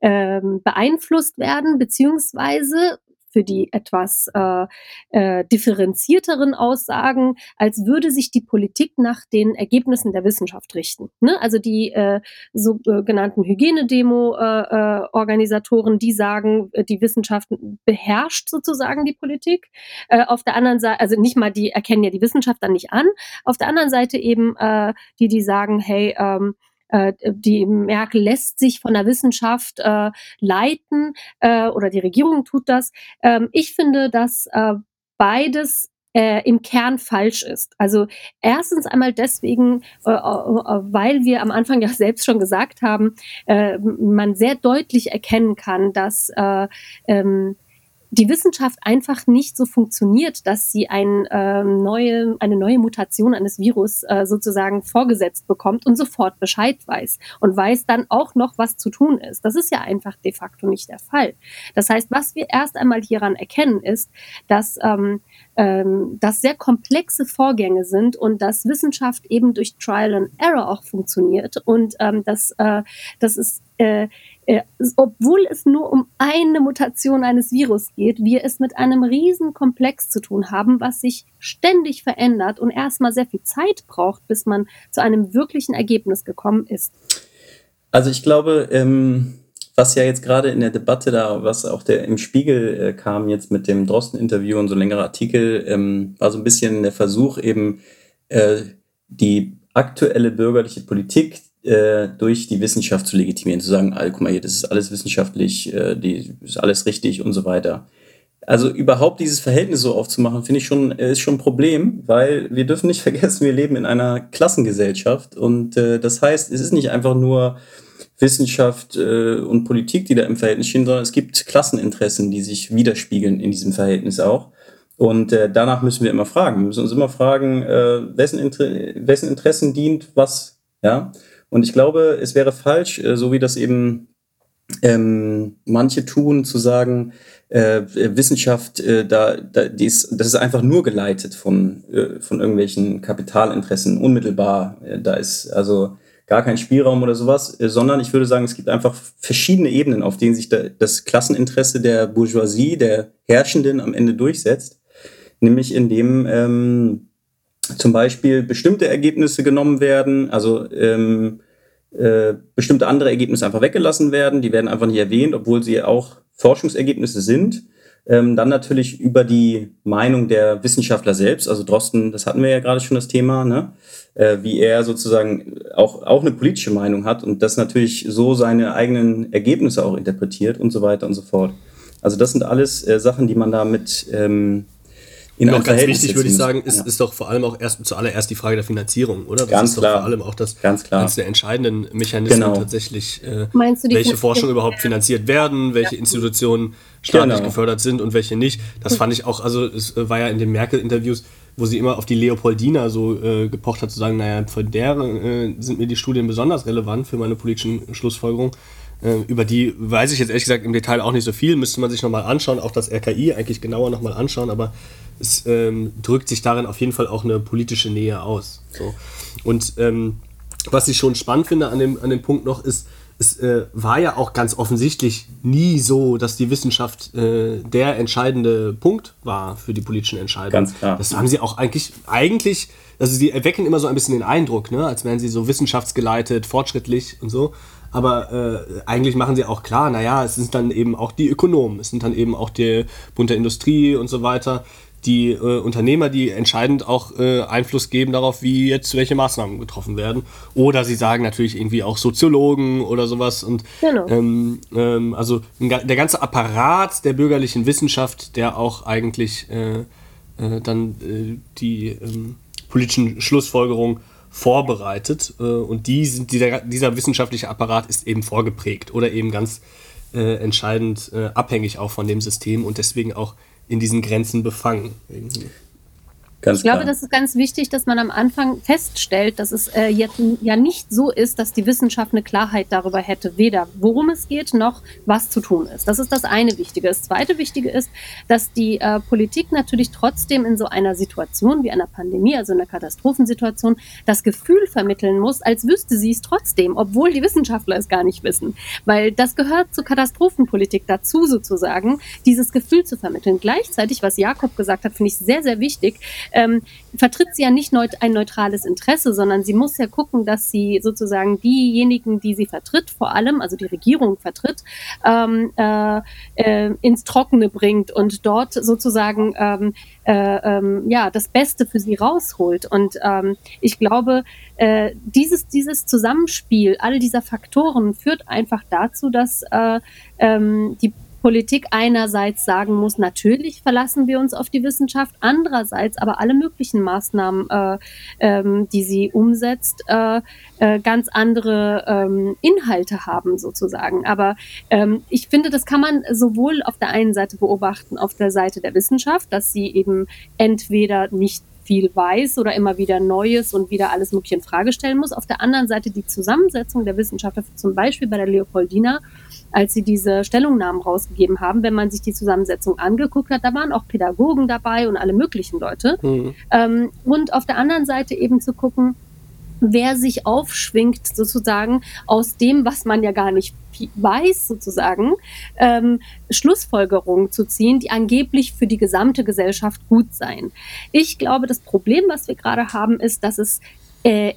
ähm, beeinflusst werden, beziehungsweise für die etwas äh, äh, differenzierteren Aussagen, als würde sich die Politik nach den Ergebnissen der Wissenschaft richten. Ne? Also die äh, sogenannten Hygienedemo-Organisatoren, äh, die sagen, äh, die Wissenschaft beherrscht sozusagen die Politik. Äh, auf der anderen Seite, also nicht mal die erkennen ja die Wissenschaft dann nicht an. Auf der anderen Seite eben äh, die, die sagen, hey, ähm, äh, die Merkel lässt sich von der Wissenschaft äh, leiten äh, oder die Regierung tut das. Ähm, ich finde, dass äh, beides äh, im Kern falsch ist. Also erstens einmal deswegen, äh, äh, weil wir am Anfang ja selbst schon gesagt haben, äh, man sehr deutlich erkennen kann, dass äh, ähm, die Wissenschaft einfach nicht so funktioniert, dass sie ein, äh, neue, eine neue Mutation eines Virus äh, sozusagen vorgesetzt bekommt und sofort Bescheid weiß und weiß dann auch noch, was zu tun ist. Das ist ja einfach de facto nicht der Fall. Das heißt, was wir erst einmal hieran erkennen, ist, dass ähm, ähm, das sehr komplexe Vorgänge sind und dass Wissenschaft eben durch Trial and Error auch funktioniert und ähm, dass, äh, das ist äh, obwohl es nur um eine Mutation eines Virus geht, wir es mit einem riesen Komplex zu tun haben, was sich ständig verändert und erstmal sehr viel Zeit braucht, bis man zu einem wirklichen Ergebnis gekommen ist. Also ich glaube, ähm, was ja jetzt gerade in der Debatte da, was auch der im Spiegel äh, kam jetzt mit dem Drosten-Interview und so längere Artikel, ähm, war so ein bisschen der Versuch eben äh, die aktuelle bürgerliche Politik äh, durch die Wissenschaft zu legitimieren, zu sagen, ah, guck mal hier, das ist alles wissenschaftlich, äh, die ist alles richtig und so weiter. also überhaupt dieses Verhältnis so aufzumachen, finde ich schon, äh, ist schon ein Problem, weil wir dürfen nicht vergessen, wir leben in einer Klassengesellschaft und äh, das heißt, es ist nicht einfach nur Wissenschaft äh, und Politik, die da im Verhältnis stehen, sondern es gibt Klasseninteressen, die sich widerspiegeln in diesem Verhältnis auch. Und äh, danach müssen wir immer fragen. Wir müssen uns immer fragen, äh, wessen, Inter wessen Interessen dient was. Ja. Und ich glaube, es wäre falsch, äh, so wie das eben ähm, manche tun, zu sagen, äh, Wissenschaft, äh, da, da, die ist, das ist einfach nur geleitet von, äh, von irgendwelchen Kapitalinteressen, unmittelbar. Äh, da ist also gar kein Spielraum oder sowas, äh, sondern ich würde sagen, es gibt einfach verschiedene Ebenen, auf denen sich da, das Klasseninteresse der Bourgeoisie, der Herrschenden am Ende durchsetzt. Nämlich indem ähm, zum Beispiel bestimmte Ergebnisse genommen werden, also ähm, äh, bestimmte andere Ergebnisse einfach weggelassen werden, die werden einfach nicht erwähnt, obwohl sie auch Forschungsergebnisse sind. Ähm, dann natürlich über die Meinung der Wissenschaftler selbst, also Drosten, das hatten wir ja gerade schon das Thema, ne? äh, wie er sozusagen auch, auch eine politische Meinung hat und das natürlich so seine eigenen Ergebnisse auch interpretiert und so weiter und so fort. Also das sind alles äh, Sachen, die man da mit ähm, in noch ganz wichtig, würde ich sagen, ist, ja. ist doch vor allem auch erst zuallererst die Frage der Finanzierung, oder? Das ganz ist klar. doch vor allem auch das ganz klar. eines der entscheidenden Mechanismen genau. tatsächlich, äh, welche Forschung überhaupt finanziert werden, welche ja. Institutionen staatlich genau. gefördert sind und welche nicht. Das fand ich auch, also es äh, war ja in den Merkel-Interviews, wo sie immer auf die Leopoldina so äh, gepocht hat, zu sagen, naja, von der äh, sind mir die Studien besonders relevant für meine politischen Schlussfolgerungen. Äh, über die weiß ich jetzt ehrlich gesagt im Detail auch nicht so viel, müsste man sich nochmal anschauen, auch das RKI eigentlich genauer nochmal anschauen, aber es ähm, drückt sich darin auf jeden Fall auch eine politische Nähe aus. So. Und ähm, was ich schon spannend finde an dem, an dem Punkt noch ist, es äh, war ja auch ganz offensichtlich nie so, dass die Wissenschaft äh, der entscheidende Punkt war für die politischen Entscheidungen. Ganz klar. Das haben sie auch eigentlich, eigentlich, also sie erwecken immer so ein bisschen den Eindruck, ne, als wären sie so wissenschaftsgeleitet, fortschrittlich und so. Aber äh, eigentlich machen sie auch klar, naja, es sind dann eben auch die Ökonomen, es sind dann eben auch der Bund der Industrie und so weiter, die äh, Unternehmer, die entscheidend auch äh, Einfluss geben darauf, wie jetzt welche Maßnahmen getroffen werden. Oder sie sagen natürlich irgendwie auch Soziologen oder sowas. Und genau. ähm, ähm, also der ganze Apparat der bürgerlichen Wissenschaft, der auch eigentlich äh, äh dann äh, die ähm, politischen Schlussfolgerungen vorbereitet. Äh, und die sind, dieser, dieser wissenschaftliche Apparat ist eben vorgeprägt oder eben ganz entscheidend abhängig auch von dem System und deswegen auch in diesen Grenzen befangen. Irgendwie. Ganz ich glaube, das ist ganz wichtig, dass man am Anfang feststellt, dass es äh, jetzt ja nicht so ist, dass die Wissenschaft eine Klarheit darüber hätte, weder worum es geht, noch was zu tun ist. Das ist das eine Wichtige. Das zweite Wichtige ist, dass die äh, Politik natürlich trotzdem in so einer Situation wie einer Pandemie, also einer Katastrophensituation, das Gefühl vermitteln muss, als wüsste sie es trotzdem, obwohl die Wissenschaftler es gar nicht wissen. Weil das gehört zur Katastrophenpolitik dazu, sozusagen, dieses Gefühl zu vermitteln. Gleichzeitig, was Jakob gesagt hat, finde ich sehr, sehr wichtig, ähm, vertritt sie ja nicht neut ein neutrales Interesse, sondern sie muss ja gucken, dass sie sozusagen diejenigen, die sie vertritt, vor allem, also die Regierung vertritt, ähm, äh, äh, ins Trockene bringt und dort sozusagen ähm, äh, ähm, ja das Beste für sie rausholt. Und ähm, ich glaube, äh, dieses, dieses Zusammenspiel all dieser Faktoren führt einfach dazu, dass äh, ähm, die Politik einerseits sagen muss, natürlich verlassen wir uns auf die Wissenschaft, andererseits aber alle möglichen Maßnahmen, äh, ähm, die sie umsetzt, äh, äh, ganz andere ähm, Inhalte haben sozusagen. Aber ähm, ich finde, das kann man sowohl auf der einen Seite beobachten, auf der Seite der Wissenschaft, dass sie eben entweder nicht viel weiß oder immer wieder Neues und wieder alles Mögliche in Frage stellen muss. Auf der anderen Seite die Zusammensetzung der Wissenschaftler, zum Beispiel bei der Leopoldina, als sie diese Stellungnahmen rausgegeben haben, wenn man sich die Zusammensetzung angeguckt hat, da waren auch Pädagogen dabei und alle möglichen Leute. Mhm. Ähm, und auf der anderen Seite eben zu gucken, wer sich aufschwingt sozusagen aus dem, was man ja gar nicht weiß, sozusagen, ähm, Schlussfolgerungen zu ziehen, die angeblich für die gesamte Gesellschaft gut seien. Ich glaube, das Problem, was wir gerade haben, ist, dass es äh,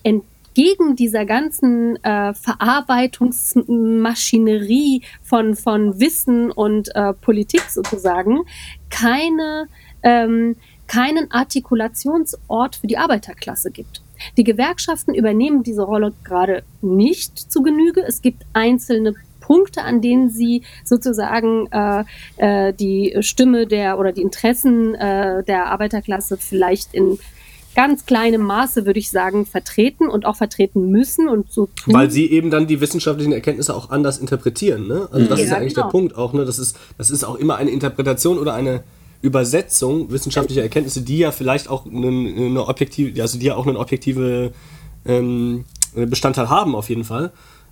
gegen dieser ganzen äh, Verarbeitungsmaschinerie von, von Wissen und äh, Politik sozusagen keine, ähm, keinen Artikulationsort für die Arbeiterklasse gibt. Die Gewerkschaften übernehmen diese Rolle gerade nicht zu Genüge. Es gibt einzelne Punkte, an denen sie sozusagen äh, äh, die Stimme der oder die Interessen äh, der Arbeiterklasse vielleicht in ganz kleinem Maße, würde ich sagen, vertreten und auch vertreten müssen und so tun. Weil sie eben dann die wissenschaftlichen Erkenntnisse auch anders interpretieren. Ne? Also das ja, ist ja eigentlich genau. der Punkt auch. Ne? Das, ist, das ist auch immer eine Interpretation oder eine Übersetzung wissenschaftlicher Erkenntnisse, die ja vielleicht auch eine, eine objektive, also die ja auch einen objektive ähm, Bestandteil haben auf jeden Fall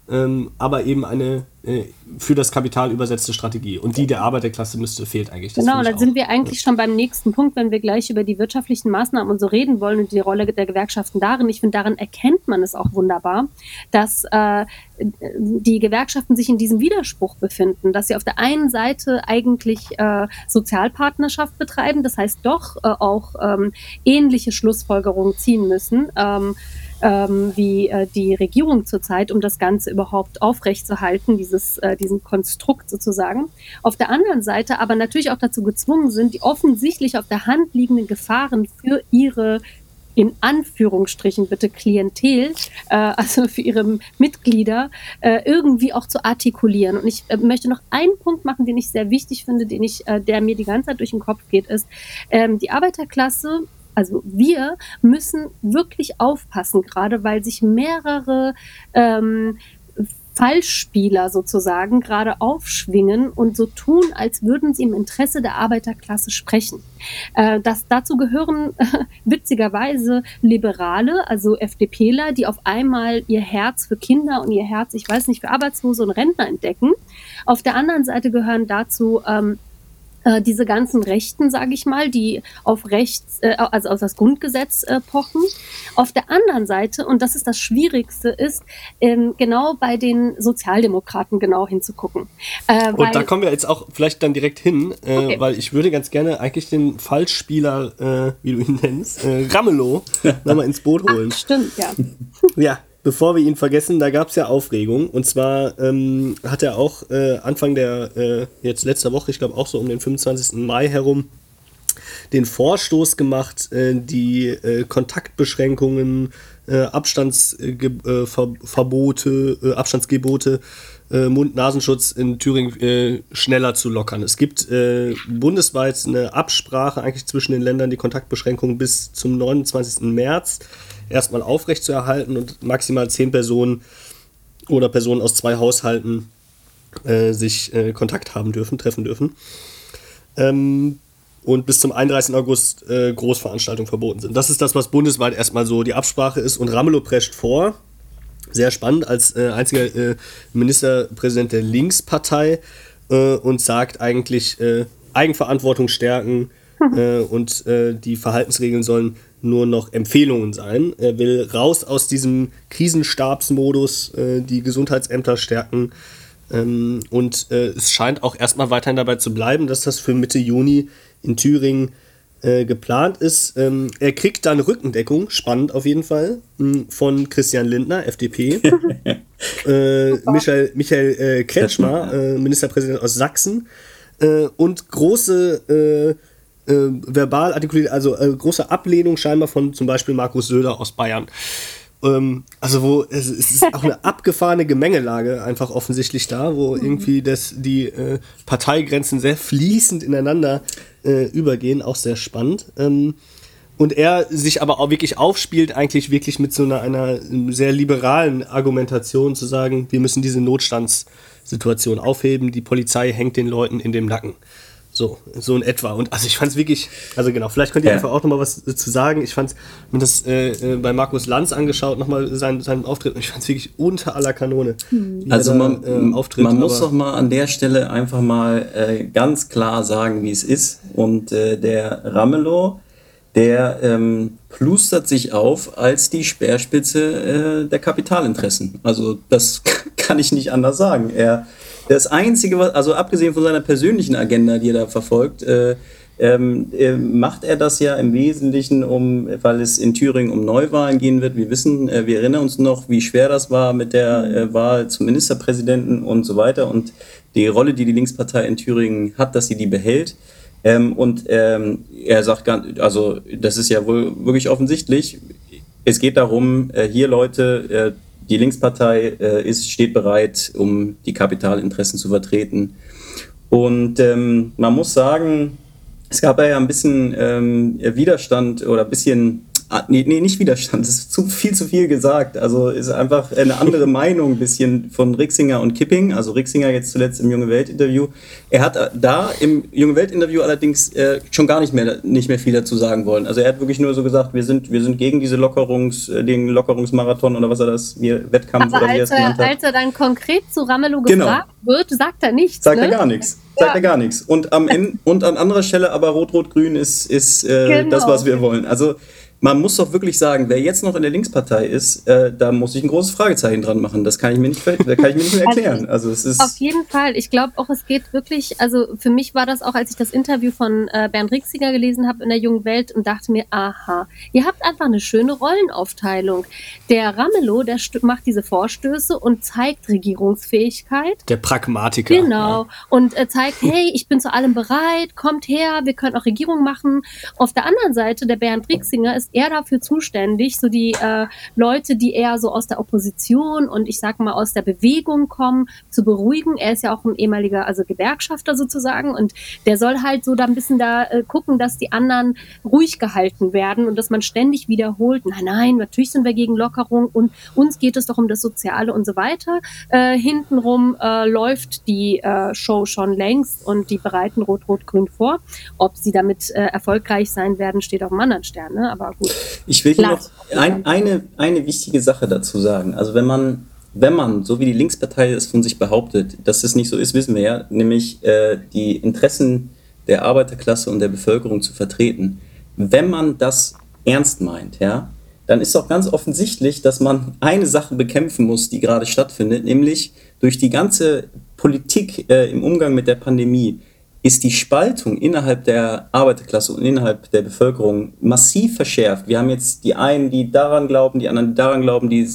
ähm, aber eben eine äh, für das Kapital übersetzte Strategie. Und die der Arbeiterklasse müsste, fehlt eigentlich. Das genau, dann sind wir eigentlich schon beim nächsten Punkt, wenn wir gleich über die wirtschaftlichen Maßnahmen und so reden wollen und die Rolle der Gewerkschaften darin. Ich finde, darin erkennt man es auch wunderbar, dass äh, die Gewerkschaften sich in diesem Widerspruch befinden, dass sie auf der einen Seite eigentlich äh, Sozialpartnerschaft betreiben, das heißt doch äh, auch ähm, ähnliche Schlussfolgerungen ziehen müssen. Ähm, ähm, wie äh, die Regierung zurzeit, um das Ganze überhaupt aufrechtzuerhalten, dieses, äh, diesen Konstrukt sozusagen. Auf der anderen Seite aber natürlich auch dazu gezwungen sind, die offensichtlich auf der Hand liegenden Gefahren für ihre in Anführungsstrichen bitte Klientel, äh, also für ihre Mitglieder, äh, irgendwie auch zu artikulieren. Und ich äh, möchte noch einen Punkt machen, den ich sehr wichtig finde, den ich, äh, der mir die ganze Zeit durch den Kopf geht, ist, ähm, die Arbeiterklasse also wir müssen wirklich aufpassen, gerade weil sich mehrere ähm, Fallspieler sozusagen gerade aufschwingen und so tun, als würden sie im Interesse der Arbeiterklasse sprechen. Äh, das, dazu gehören äh, witzigerweise Liberale, also FDPler, die auf einmal ihr Herz für Kinder und ihr Herz, ich weiß nicht, für Arbeitslose und Rentner entdecken. Auf der anderen Seite gehören dazu ähm, äh, diese ganzen Rechten, sage ich mal, die auf Rechts, äh, also auf das Grundgesetz äh, pochen. Auf der anderen Seite, und das ist das Schwierigste, ist ähm, genau bei den Sozialdemokraten genau hinzugucken. Äh, und da kommen wir jetzt auch vielleicht dann direkt hin, äh, okay. weil ich würde ganz gerne eigentlich den Falschspieler, äh, wie du ihn nennst, äh, Ramelow, nochmal ins Boot holen. Ach, stimmt, ja. ja, bevor wir ihn vergessen, da gab es ja Aufregung. Und zwar ähm, hat er auch äh, Anfang der, äh, jetzt letzter Woche, ich glaube auch so um den 25. Mai herum, den Vorstoß gemacht, äh, die äh, Kontaktbeschränkungen, äh, Abstandsverbote, äh, Abstandsgebote, Mund-Nasenschutz in Thüringen schneller zu lockern. Es gibt bundesweit eine Absprache eigentlich zwischen den Ländern, die Kontaktbeschränkungen bis zum 29. März erstmal aufrechtzuerhalten und maximal zehn Personen oder Personen aus zwei Haushalten äh, sich äh, Kontakt haben dürfen, treffen dürfen. Ähm, und bis zum 31. August äh, Großveranstaltungen verboten sind. Das ist das, was bundesweit erstmal so die Absprache ist. Und Ramelow prescht vor, sehr spannend, als äh, einziger äh, Ministerpräsident der Linkspartei äh, und sagt eigentlich Eigenverantwortung stärken und die Verhaltensregeln sollen nur noch Empfehlungen sein. Er will raus aus diesem Krisenstabsmodus, äh, die Gesundheitsämter stärken. Ähm, und äh, es scheint auch erstmal weiterhin dabei zu bleiben, dass das für Mitte Juni in Thüringen äh, geplant ist. Ähm, er kriegt dann Rückendeckung, spannend auf jeden Fall, hm, von Christian Lindner, FDP. Äh, Michael, Michael äh, Kretschmer, äh, Ministerpräsident aus Sachsen. und große äh, verbal artikuliert, also äh, große Ablehnung scheinbar von zum Beispiel Markus Söder aus Bayern. Ähm, also wo es, es, ist auch eine abgefahrene Gemengelage einfach offensichtlich da, wo mhm. irgendwie das, die äh, Parteigrenzen sehr fließend ineinander äh, übergehen, auch sehr spannend. Ähm, und er sich aber auch wirklich aufspielt, eigentlich wirklich mit so einer, einer sehr liberalen Argumentation zu sagen, wir müssen diese Notstandssituation aufheben, die Polizei hängt den Leuten in dem Nacken. So, so in etwa. Und also ich fand es wirklich, also genau, vielleicht könnt ihr ja. einfach auch nochmal was zu sagen. Ich fand mir das äh, äh, bei Markus Lanz angeschaut, nochmal seinen, seinen Auftritt, und ich fand es wirklich unter aller Kanone. Mhm. Also man, da, äh, auftritt, man muss doch mal an der Stelle einfach mal äh, ganz klar sagen, wie es ist. Und äh, der Ramelow, der ähm, plustert sich auf als die Speerspitze äh, der Kapitalinteressen. Also das kann ich nicht anders sagen. Er das Einzige, was, also abgesehen von seiner persönlichen Agenda, die er da verfolgt, äh, ähm, äh, macht er das ja im Wesentlichen, um, weil es in Thüringen um Neuwahlen gehen wird. Wir wissen, äh, wir erinnern uns noch, wie schwer das war mit der äh, Wahl zum Ministerpräsidenten und so weiter und die Rolle, die die Linkspartei in Thüringen hat, dass sie die behält. Ähm, und ähm, er sagt, ganz, also das ist ja wohl wirklich offensichtlich. Es geht darum, äh, hier Leute, äh, die Linkspartei äh, ist, steht bereit, um die Kapitalinteressen zu vertreten. Und ähm, man muss sagen, es gab ja ein bisschen ähm, Widerstand oder ein bisschen Ah, nee, nee, nicht Widerstand, das ist zu, viel zu viel gesagt. Also ist einfach eine andere Meinung ein bisschen von Rixinger und Kipping. Also Rixinger jetzt zuletzt im Junge Welt-Interview. Er hat äh, da im Junge Welt-Interview allerdings äh, schon gar nicht mehr, nicht mehr viel dazu sagen wollen. Also er hat wirklich nur so gesagt, wir sind, wir sind gegen diese Lockerungs, äh, den Lockerungsmarathon oder was er das, mir Wettkampf Aber oder wie er es genannt hat. als er dann konkret zu Ramelow Genau. gefragt wird, sagt er nichts. Sagt ne? er gar nichts. Sagt Ja. er gar nichts. Und am Ende, und an anderer Stelle aber Rot-Rot-Grün ist, ist äh, Genau. das, was wir wollen. Also man muss doch wirklich sagen, wer jetzt noch in der Linkspartei ist, äh, da muss ich ein großes Fragezeichen dran machen. Das kann ich mir nicht, da kann ich mir nicht mehr Also, erklären. Also es ist Auf jeden Fall. Ich glaube auch, es geht wirklich, also für mich war das auch, als ich das Interview von äh, Bernd Rixiger gelesen habe in der Jungen Welt und dachte mir, aha, ihr habt einfach eine schöne Rollenaufteilung. Der Ramelow, der macht diese Vorstöße und zeigt Regierungsfähigkeit. Der Pragmatiker. Genau. Und äh, zeigt, hey, ich bin zu allem bereit, kommt her, wir können auch Regierung machen. Auf der anderen Seite, der Bernd Rixinger ist eher dafür zuständig, so die äh, Leute, die eher so aus der Opposition und ich sag mal aus der Bewegung kommen, zu beruhigen. Er ist ja auch ein ehemaliger, also Gewerkschafter sozusagen und der soll halt so da ein bisschen da äh, gucken, dass die anderen ruhig gehalten werden und dass man ständig wiederholt, nein, nein, natürlich sind wir gegen Lockerung und uns geht es doch um das Soziale und so weiter. Äh, hintenrum äh, läuft die äh, Show schon längst und die bereiten Rot-Rot-Grün vor. Ob sie damit äh, erfolgreich sein werden, steht auf dem anderen Stern, ne? aber gut. Ich will hier Klar. noch ein, eine, eine wichtige Sache dazu sagen. Also wenn man, wenn man, so wie die Linkspartei es von sich behauptet, dass es nicht so ist, wissen wir ja, nämlich äh, die Interessen der Arbeiterklasse und der Bevölkerung zu vertreten. Wenn man das ernst meint, ja, dann ist doch ganz offensichtlich, dass man eine Sache bekämpfen muss, die gerade stattfindet, nämlich durch die ganze Politik äh, im Umgang mit der Pandemie ist die Spaltung innerhalb der Arbeiterklasse und innerhalb der Bevölkerung massiv verschärft. Wir haben jetzt die einen, die daran glauben, die anderen, die daran glauben, die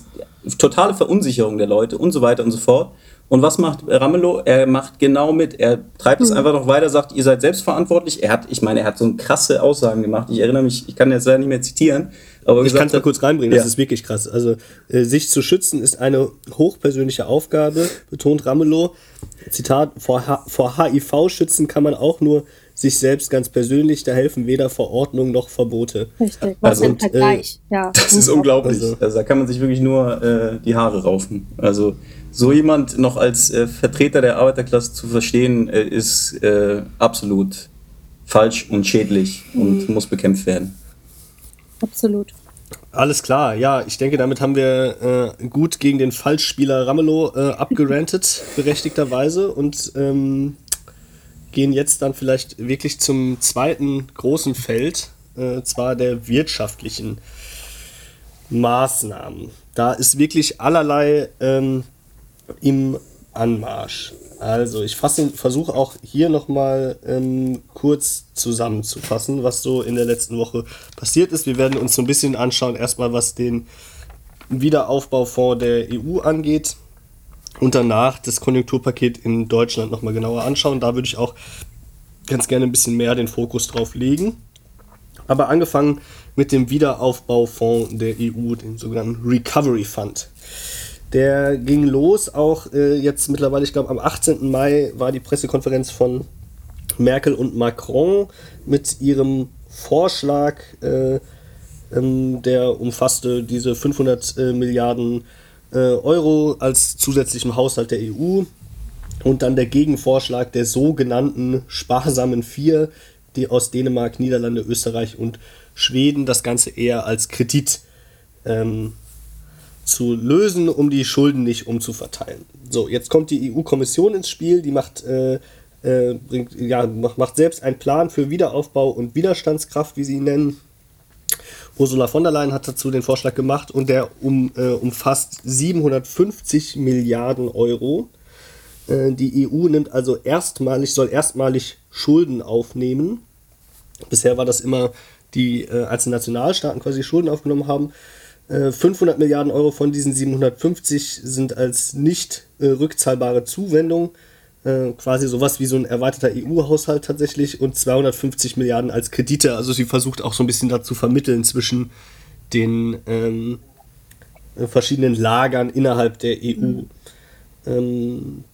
totale Verunsicherung der Leute und so weiter und so fort. Und was macht Ramelow? Er macht genau mit. Er treibt es einfach noch weiter, sagt, ihr seid selbstverantwortlich. Er hat, ich meine, er hat so krasse Aussagen gemacht. Ich erinnere mich, ich kann jetzt leider nicht mehr zitieren. Aber Ich kann es mal kurz reinbringen, das Ja. ist wirklich krass. Also, äh, sich zu schützen ist eine hochpersönliche Aufgabe, betont Ramelow. Zitat: Vor, H vor HIV schützen kann man auch nur sich selbst ganz persönlich, da helfen weder Verordnung noch Verbote. Richtig. Was Also, im und, äh, Vergleich, ja. Das ist unglaublich. Also- Also, da kann man sich wirklich nur äh, die Haare raufen. Also so jemand noch als äh, Vertreter der Arbeiterklasse zu verstehen, äh, ist äh, absolut falsch und schädlich und muss bekämpft werden. Absolut. Alles klar, ja, ich denke, damit haben wir äh, gut gegen den Falschspieler Ramelow äh, abgerantet, berechtigterweise, und ähm, gehen jetzt dann vielleicht wirklich zum zweiten großen Feld, äh, zwar der wirtschaftlichen Maßnahmen. Da ist wirklich allerlei ähm, im Anmarsch. Also ich versuche auch hier nochmal ähm, kurz zusammenzufassen, was so in der letzten Woche passiert ist. Wir werden uns so ein bisschen anschauen, erstmal was den Wiederaufbaufonds der EU angeht und danach das Konjunkturpaket in Deutschland nochmal genauer anschauen. Da würde ich auch ganz gerne ein bisschen mehr den Fokus drauf legen. Aber angefangen mit dem Wiederaufbaufonds der EU, dem sogenannten Recovery Fund. Der ging los auch äh, jetzt mittlerweile, ich glaube am 18. Mai war die Pressekonferenz von Merkel und Macron mit ihrem Vorschlag, äh, ähm, der umfasste diese 500 äh, Milliarden äh, Euro als zusätzlichem Haushalt der EU und dann der Gegenvorschlag der sogenannten sparsamen Vier, die aus Dänemark, Niederlande, Österreich und Schweden das Ganze eher als Kredit ähm, zu lösen, um die Schulden nicht umzuverteilen. So, jetzt kommt die EU-Kommission ins Spiel, die macht, äh, äh, bringt, ja, macht, selbst einen Plan für Wiederaufbau und Widerstandskraft, wie sie ihn nennen. Ursula von der Leyen hat dazu den Vorschlag gemacht und der um, äh, umfasst 750 Milliarden Euro. Äh, die EU nimmt also erstmalig, soll erstmalig Schulden aufnehmen. Bisher war das immer die äh, einzelnen Nationalstaaten quasi Schulden aufgenommen haben. Äh, 500 Milliarden Euro von diesen 750 sind als nicht äh, rückzahlbare Zuwendung, äh, quasi sowas wie so ein erweiterter EU-Haushalt tatsächlich und 250 Milliarden als Kredite. Also sie versucht auch so ein bisschen dazu vermitteln zwischen den ähm, äh, verschiedenen Lagern innerhalb der EU. Ähm,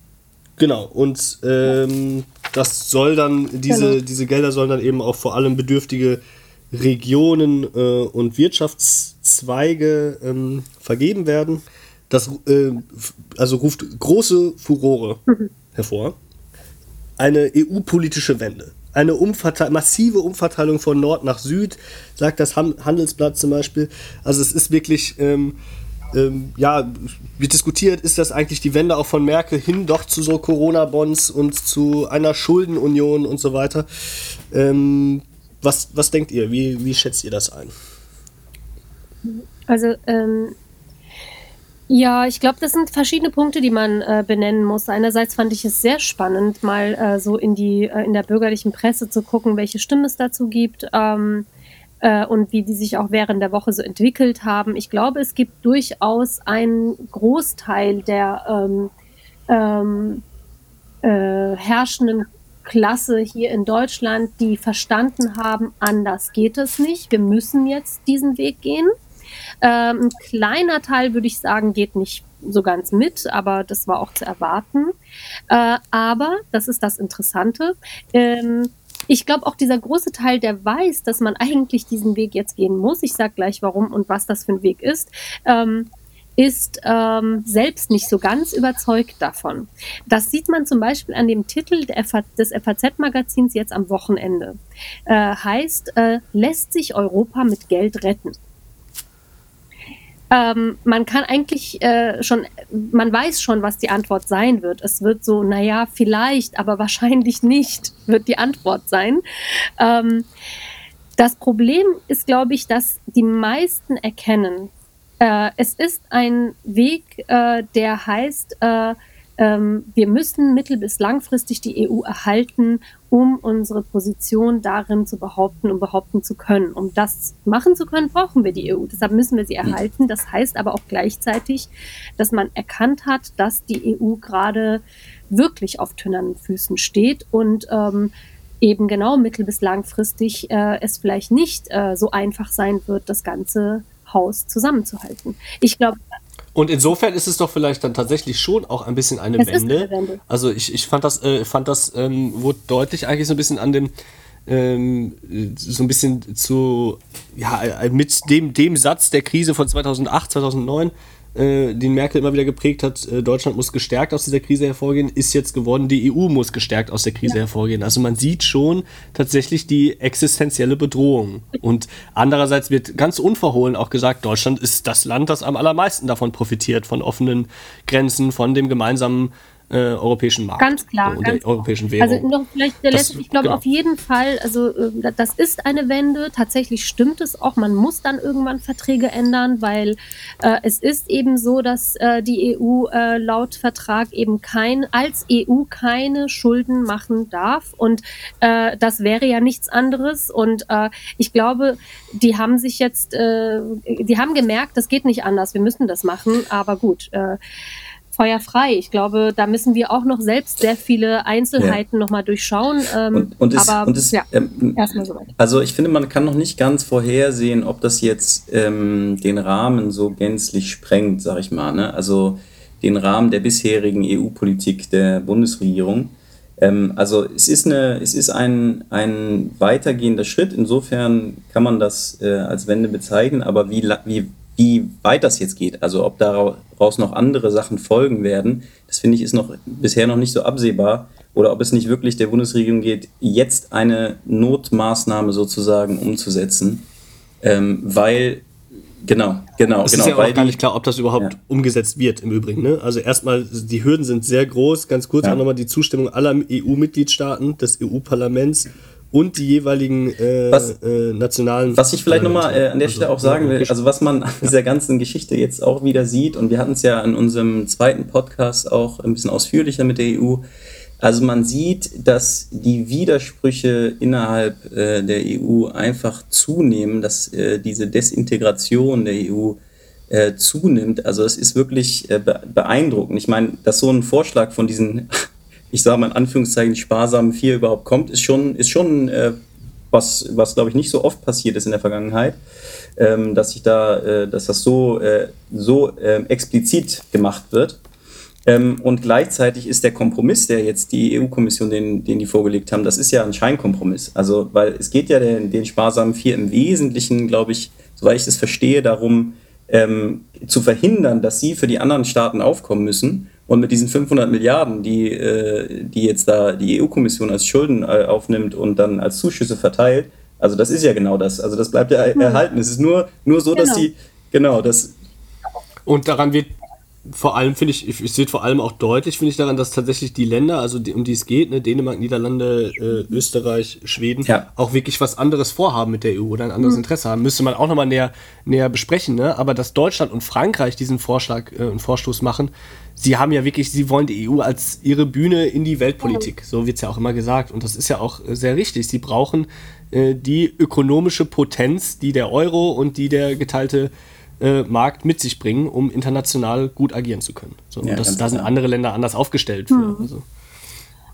genau, und ähm, das soll dann, diese, Genau. diese Gelder sollen dann eben auch vor allem bedürftige Regionen äh, und Wirtschaftszweige ähm, vergeben werden. Das äh, also ruft große Furore hervor. Eine EU-politische Wende. Eine Umverteil massive Umverteilung von Nord nach Süd, sagt das Han Handelsblatt zum Beispiel. Also es ist wirklich, ähm, ähm, ja, wird diskutiert, ist das eigentlich die Wende auch von Merkel hin doch zu so Corona-Bonds und zu einer Schuldenunion und so weiter. Ähm, was, was denkt ihr? Wie, wie schätzt ihr das ein? Also, ähm, ja, ich glaube, das sind verschiedene Punkte, die man äh, benennen muss. Einerseits fand ich es sehr spannend, mal äh, so in die äh, in der bürgerlichen Presse zu gucken, welche Stimmen es dazu gibt ähm, äh, und wie die sich auch während der Woche so entwickelt haben. Ich glaube, es gibt durchaus einen Großteil der ähm, ähm, äh, herrschenden Klasse hier in Deutschland, die verstanden haben, anders geht es nicht. Wir müssen jetzt diesen Weg gehen. Ähm, ein kleiner Teil, würde ich sagen, geht nicht so ganz mit, aber das war auch zu erwarten. Äh, aber, das ist das Interessante, ähm, ich glaube auch dieser große Teil, der weiß, dass man eigentlich diesen Weg jetzt gehen muss, ich sage gleich warum und was das für ein Weg ist, ähm, ist ähm, selbst nicht so ganz überzeugt davon. Das sieht man zum Beispiel an dem Titel des FAZ-Magazins jetzt am Wochenende. Äh, heißt, äh, lässt sich Europa mit Geld retten? Ähm, man kann eigentlich äh, schon, man weiß schon, was die Antwort sein wird. Es wird so, naja, vielleicht, aber wahrscheinlich nicht, wird die Antwort sein. Ähm, das Problem ist, glaube ich, dass die meisten erkennen, äh, es ist ein Weg, äh, der heißt, äh, ähm, wir müssen mittel- bis langfristig die EU erhalten, um unsere Position darin zu behaupten und behaupten zu können. Um das machen zu können, brauchen wir die EU. Deshalb müssen wir sie erhalten. Das heißt aber auch gleichzeitig, dass man erkannt hat, dass die EU gerade wirklich auf tönernen Füßen steht und ähm, eben genau mittel- bis langfristig äh, es vielleicht nicht äh, so einfach sein wird, das ganze Haus zusammenzuhalten. Ich glaube, Und insofern ist es doch vielleicht dann tatsächlich schon auch ein bisschen eine Wende. eine Wende. Also ich, ich fand das, äh, fand das ähm, wurde deutlich eigentlich so ein bisschen an dem ähm, so ein bisschen zu ja äh, mit dem dem Satz der Krise von 2008 2009 äh, den Merkel immer wieder geprägt hat, äh, Deutschland muss gestärkt aus dieser Krise hervorgehen, ist jetzt geworden, die EU muss gestärkt aus der Krise hervorgehen. Also man sieht schon tatsächlich die existenzielle Bedrohung. Und andererseits wird ganz unverhohlen auch gesagt, Deutschland ist das Land, das am allermeisten davon profitiert, von offenen Grenzen, von dem gemeinsamen äh, europäischen Markt. Ganz klar, und ganz der europäischen Währung. Also noch vielleicht der Das- letzte, ich glaube genau. auf jeden Fall, also äh, das ist eine Wende, tatsächlich stimmt es auch, man muss dann irgendwann Verträge ändern, weil äh, es ist eben so, dass äh, die EU äh, laut Vertrag eben kein, als EU keine Schulden machen darf. Und äh, das wäre ja nichts anderes. Und ich glaube, die haben sich jetzt, die haben gemerkt, das geht nicht anders, wir müssen das machen, aber gut, äh, Feuer frei. Ich glaube, da müssen wir auch noch selbst sehr viele Einzelheiten noch nochmal durchschauen. Ähm, Und, und es, aber und es, ja, ähm, erstmal soweit. Also ich finde, man kann noch nicht ganz vorhersehen, ob das jetzt ähm, den Rahmen so gänzlich sprengt, sag ich mal. Ne? Also den Rahmen der bisherigen EU-Politik der Bundesregierung. Ähm, also es ist, eine, es ist ein, ein weitergehender Schritt. Insofern kann man das äh, als Wende bezeichnen. Aber wie, wie, wie weit das jetzt geht, also ob daraus noch andere Sachen folgen werden, das finde ich ist noch bisher noch nicht so absehbar. Oder ob es nicht wirklich der Bundesregierung geht, jetzt eine Notmaßnahme sozusagen umzusetzen. Ähm, weil, genau, genau, Es genau, ist ja auch gar nicht klar, ob das überhaupt Ja. umgesetzt wird im Übrigen. Ne? Also erstmal, die Hürden sind sehr groß. Ganz kurz Ja. auch nochmal die Zustimmung aller EU-Mitgliedstaaten, des EU-Parlaments und die jeweiligen äh, Was- äh, nationalen. Was ich vielleicht nochmal äh, an der Also, Stelle auch sagen will, also was man an dieser ganzen Geschichte jetzt auch wieder sieht, und wir hatten es ja in unserem zweiten Podcast auch ein bisschen ausführlicher mit der EU, also man sieht, dass die Widersprüche innerhalb äh, der EU einfach zunehmen, dass äh, diese Desintegration der EU äh, zunimmt. Also es ist wirklich äh, be beeindruckend. Ich meine, dass so ein Vorschlag von diesen, ich sage mal in Anführungszeichen, sparsamen vier überhaupt kommt, ist schon, ist schon äh, was, was glaube ich nicht so oft passiert ist in der Vergangenheit, ähm, dass sich da, äh, dass das so, äh, so äh, explizit gemacht wird. Ähm, und gleichzeitig ist der Kompromiss, der jetzt die EU-Kommission, den, den die vorgelegt haben, das ist ja ein Scheinkompromiss. Also, weil es geht ja den, den sparsamen Vier im Wesentlichen, glaube ich, soweit ich das verstehe, darum, ähm, zu verhindern, dass sie für die anderen Staaten aufkommen müssen. Und mit diesen 500 Milliarden, die, äh, die jetzt da die EU-Kommission als Schulden äh, aufnimmt und dann als Zuschüsse verteilt, also das ist ja genau das. Also das bleibt ja erhalten. Es ist nur, nur so, genau. dass sie, genau, das. Und daran wird vor allem finde ich, ich, ich sehe vor allem auch deutlich, finde ich daran, dass tatsächlich die Länder, also die, um die es geht, ne, Dänemark, Niederlande, äh, Österreich, Schweden, ja. auch wirklich was anderes vorhaben mit der EU oder ein anderes mhm. Interesse haben. Müsste man auch nochmal näher, näher besprechen, ne? Aber dass Deutschland und Frankreich diesen Vorschlag äh, und Vorstoß machen, sie haben ja wirklich, sie wollen die EU als ihre Bühne in die Weltpolitik. So wird es ja auch immer gesagt. Und das ist ja auch äh, sehr richtig. Sie brauchen äh, die ökonomische Potenz, die der Euro und die der geteilte äh, Markt mit sich bringen, um international gut agieren zu können. So, ja, das, da sind andere Länder anders aufgestellt. Für, hm. also.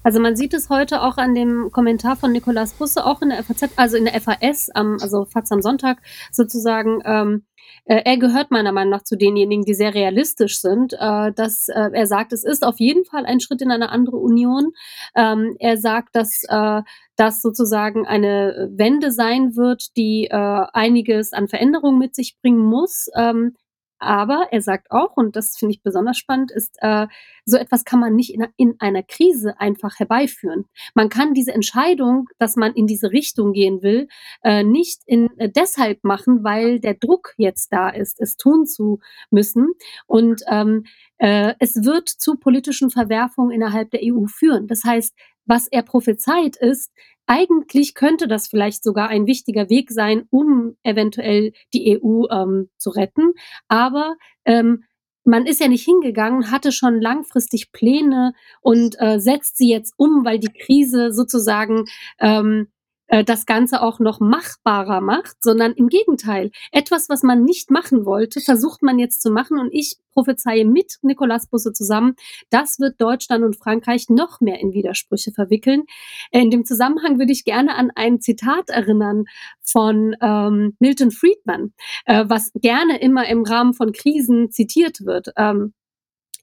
Also man sieht es heute auch an dem Kommentar von Nikolaus Busse, auch in der FAZ, also in der FAS, am, also FAZ am Sonntag sozusagen. Ähm, äh, er gehört meiner Meinung nach zu denjenigen, die sehr realistisch sind, äh, dass äh, er sagt, es ist auf jeden Fall ein Schritt in eine andere Union. Ähm, er sagt, dass äh, das sozusagen eine Wende sein wird, die äh, einiges an Veränderungen mit sich bringen muss. Ähm, aber er sagt auch, und das finde ich besonders spannend, ist, äh, so etwas kann man nicht in, in, einer Krise einfach herbeiführen. Man kann diese Entscheidung, dass man in diese Richtung gehen will, äh, nicht in, äh, deshalb machen, weil der Druck jetzt da ist, es tun zu müssen. Und ähm, äh, es wird zu politischen Verwerfungen innerhalb der EU führen. Das heißt, was er prophezeit ist, eigentlich könnte das vielleicht sogar ein wichtiger Weg sein, um eventuell die EU ähm, zu retten. Aber ähm, man ist ja nicht hingegangen, hatte schon langfristig Pläne und äh, setzt sie jetzt um, weil die Krise sozusagen ähm, äh, das Ganze auch noch machbarer macht, sondern im Gegenteil. Etwas, was man nicht machen wollte, versucht man jetzt zu machen. Und ich prophezeie mit Nicolas Busse zusammen, das wird Deutschland und Frankreich noch mehr in Widersprüche verwickeln. In dem Zusammenhang würde ich gerne an ein Zitat erinnern von ähm, Milton Friedman, äh, was gerne immer im Rahmen von Krisen zitiert wird. Ähm,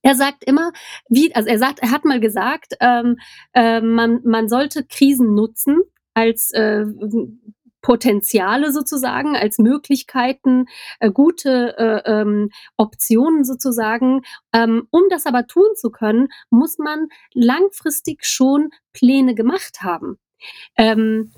er sagt immer, wie, also er sagt, er hat mal gesagt, ähm, äh, man, man sollte Krisen nutzen, als äh, Potenziale sozusagen, als Möglichkeiten, äh, gute äh, ähm, Optionen sozusagen. Ähm, um das aber tun zu können, muss man langfristig schon Pläne gemacht haben. Ähm,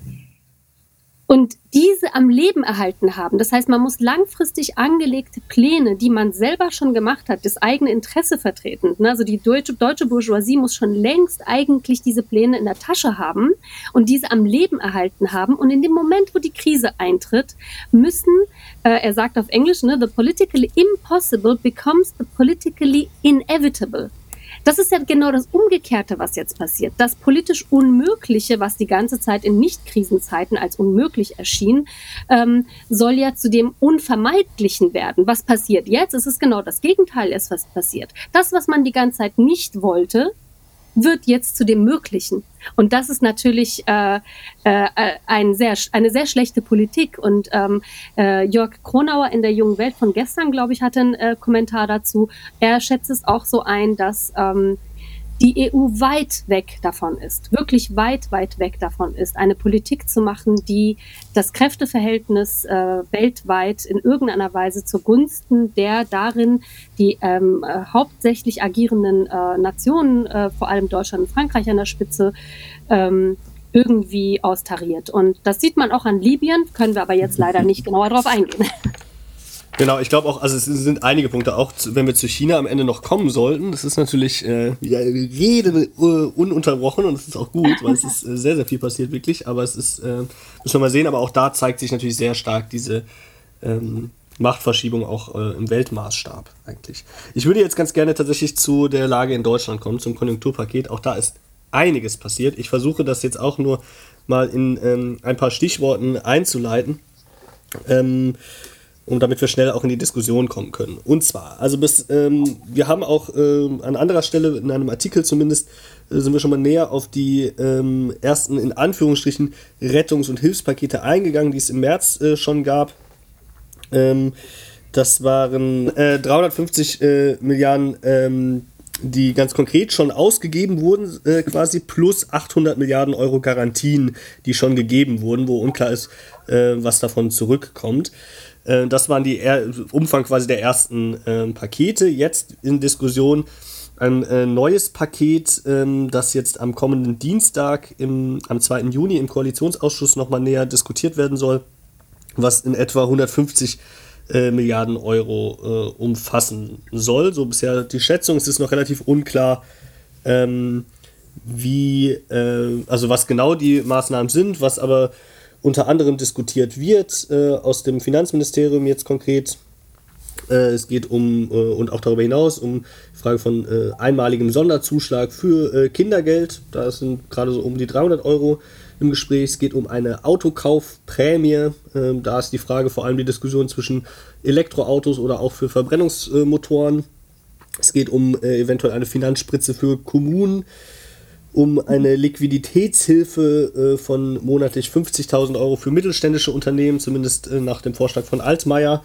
und diese am Leben erhalten haben. Das heißt, man muss langfristig angelegte Pläne, die man selber schon gemacht hat, das eigene Interesse vertreten. Ne? Also die deutsche, deutsche Bourgeoisie muss schon längst eigentlich diese Pläne in der Tasche haben und diese am Leben erhalten haben. Und in dem Moment, wo die Krise eintritt, müssen, äh, er sagt auf Englisch, ne, the politically impossible becomes the politically inevitable. Das ist ja genau das Umgekehrte, was jetzt passiert. Das politisch Unmögliche, was die ganze Zeit in Nicht-Krisenzeiten als unmöglich erschien, ähm, soll ja zu dem Unvermeidlichen werden. Was passiert jetzt? Es ist genau das Gegenteil, ist was passiert. Das, was man die ganze Zeit nicht wollte, wird jetzt zu dem Möglichen. Und das ist natürlich äh, äh, ein sehr, eine sehr schlechte Politik. Und ähm, äh, Jörg Kronauer in der Jungen Welt von gestern, glaube ich, hatte einen äh, Kommentar dazu. Er schätzt es auch so ein, dass ähm, die EU weit weg davon ist, wirklich weit, weit weg davon ist, eine Politik zu machen, die das Kräfteverhältnis äh, weltweit in irgendeiner Weise zugunsten der darin die ähm, äh, hauptsächlich agierenden äh, Nationen, äh, vor allem Deutschland und Frankreich an der Spitze, ähm, irgendwie austariert. Und das sieht man auch an Libyen, können wir aber jetzt leider nicht genauer darauf eingehen. Genau, ich glaube auch, also es sind einige Punkte, auch zu, wenn wir zu China am Ende noch kommen sollten, das ist natürlich äh, ja, Rede uh, ununterbrochen und das ist auch gut, weil es ist äh, sehr, sehr viel passiert wirklich, aber es ist, äh, müssen wir mal sehen, aber auch da zeigt sich natürlich sehr stark diese ähm, Machtverschiebung auch äh, im Weltmaßstab eigentlich. Ich würde jetzt ganz gerne tatsächlich zu der Lage in Deutschland kommen, zum Konjunkturpaket, auch da ist einiges passiert. Ich versuche das jetzt auch nur mal in ähm, ein paar Stichworten einzuleiten. Ähm, und damit wir schnell auch in die Diskussion kommen können. Und zwar, also bis, ähm, wir haben auch ähm, an anderer Stelle, in einem Artikel zumindest, äh, sind wir schon mal näher auf die ähm, ersten, in Anführungsstrichen, Rettungs- und Hilfspakete eingegangen, die es im März äh, schon gab. Ähm, das waren äh, 350 äh, Milliarden, ähm, die ganz konkret schon ausgegeben wurden, äh, quasi, plus 800 Milliarden Euro Garantien, die schon gegeben wurden, wo unklar ist, äh, was davon zurückkommt. Äh, das waren die er Umfang quasi der ersten äh, Pakete. Jetzt in Diskussion ein äh, neues Paket, ähm, das jetzt am kommenden Dienstag, im, am 2. Juni im Koalitionsausschuss nochmal näher diskutiert werden soll, was in etwa 150 äh, Milliarden Euro äh, umfassen soll. So bisher die Schätzung, es ist noch relativ unklar, ähm, wie, äh, also was genau die Maßnahmen sind, was aber unter anderem diskutiert wird äh, aus dem Finanzministerium jetzt konkret. Äh, es geht um, äh, und auch darüber hinaus, um die Frage von äh, einmaligem Sonderzuschlag für äh, Kindergeld. Da sind gerade so um die 300 Euro im Gespräch. Es geht um eine Autokaufprämie. Ähm, da ist die Frage vor allem die Diskussion zwischen Elektroautos oder auch für Verbrennungsmotoren. Es geht um äh, eventuell eine Finanzspritze für Kommunen um eine Liquiditätshilfe äh, von monatlich 50.000 Euro für mittelständische Unternehmen, zumindest äh, nach dem Vorschlag von Altmaier,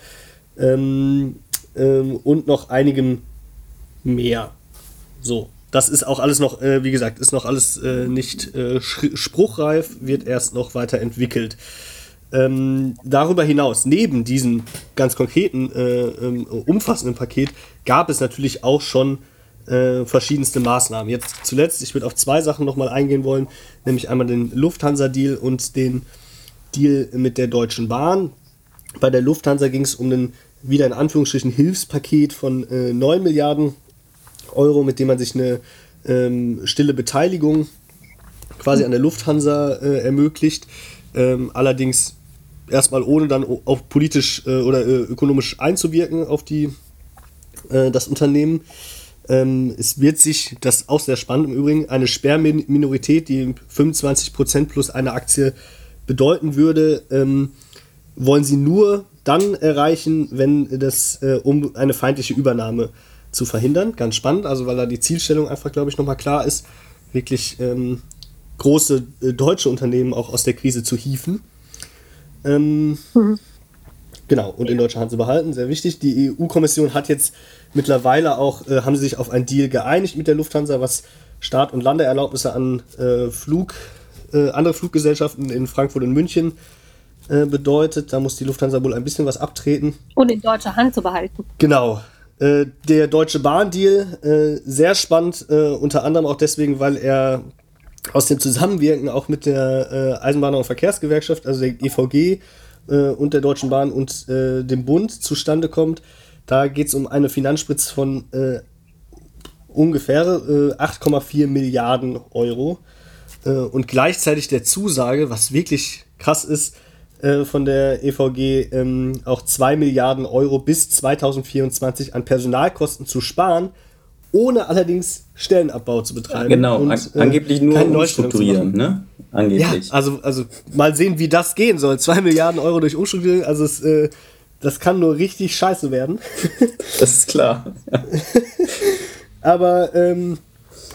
ähm, ähm, und noch einigem mehr. So, das ist auch alles noch, äh, wie gesagt, ist noch alles äh, nicht äh, spruchreif, wird erst noch weiterentwickelt. Ähm, darüber hinaus, neben diesem ganz konkreten, äh, ähm, umfassenden Paket, gab es natürlich auch schon äh, verschiedenste Maßnahmen. Jetzt zuletzt, ich würde auf zwei Sachen nochmal eingehen wollen, nämlich einmal den Lufthansa-Deal und den Deal mit der Deutschen Bahn. Bei der Lufthansa ging es um ein wieder in Anführungsstrichen Hilfspaket von äh, 9 Milliarden Euro, mit dem man sich eine ähm, stille Beteiligung quasi an der Lufthansa äh, ermöglicht. Ähm, allerdings erstmal ohne dann auch politisch äh, oder äh, ökonomisch einzuwirken auf die, äh, das Unternehmen. Ähm, es wird sich, das ist auch sehr spannend im Übrigen, eine Sperrminorität, die 25% plus eine Aktie bedeuten würde, ähm, wollen sie nur dann erreichen, wenn das, äh, um eine feindliche Übernahme zu verhindern. Ganz spannend, also weil da die Zielstellung einfach, glaube ich, nochmal klar ist, wirklich ähm, große äh, deutsche Unternehmen auch aus der Krise zu hieven. Ähm, mhm. Genau, und in deutscher Hand zu behalten, sehr wichtig. Die EU-Kommission hat jetzt mittlerweile auch, äh, haben sie sich auf einen Deal geeinigt mit der Lufthansa, was Start- und Landeerlaubnisse an äh, Flug, äh, andere Fluggesellschaften in Frankfurt und München äh, bedeutet. Da muss die Lufthansa wohl ein bisschen was abtreten. Und in deutscher Hand zu behalten. Genau. Äh, der Deutsche Bahn-Deal, äh, sehr spannend, unter anderem auch deswegen, weil er aus dem Zusammenwirken auch mit der Eisenbahn- und Verkehrsgewerkschaft, also der EVG, und der Deutschen Bahn und dem Bund zustande kommt. Da geht es um eine Finanzspritze von äh, ungefähr 8,4 äh, Milliarden Euro äh, und gleichzeitig der Zusage, was wirklich krass ist, äh, von der EVG ähm, auch 2 Milliarden Euro bis 2024 an Personalkosten zu sparen, ohne allerdings Stellenabbau zu betreiben. Genau, und, an angeblich nur umstrukturieren, ne? Angeblich. Ja, also, also mal sehen, wie das gehen soll. 2 Milliarden Euro durch Umstrukturierung, also es, äh, das kann nur richtig scheiße werden. das ist klar. Aber ähm,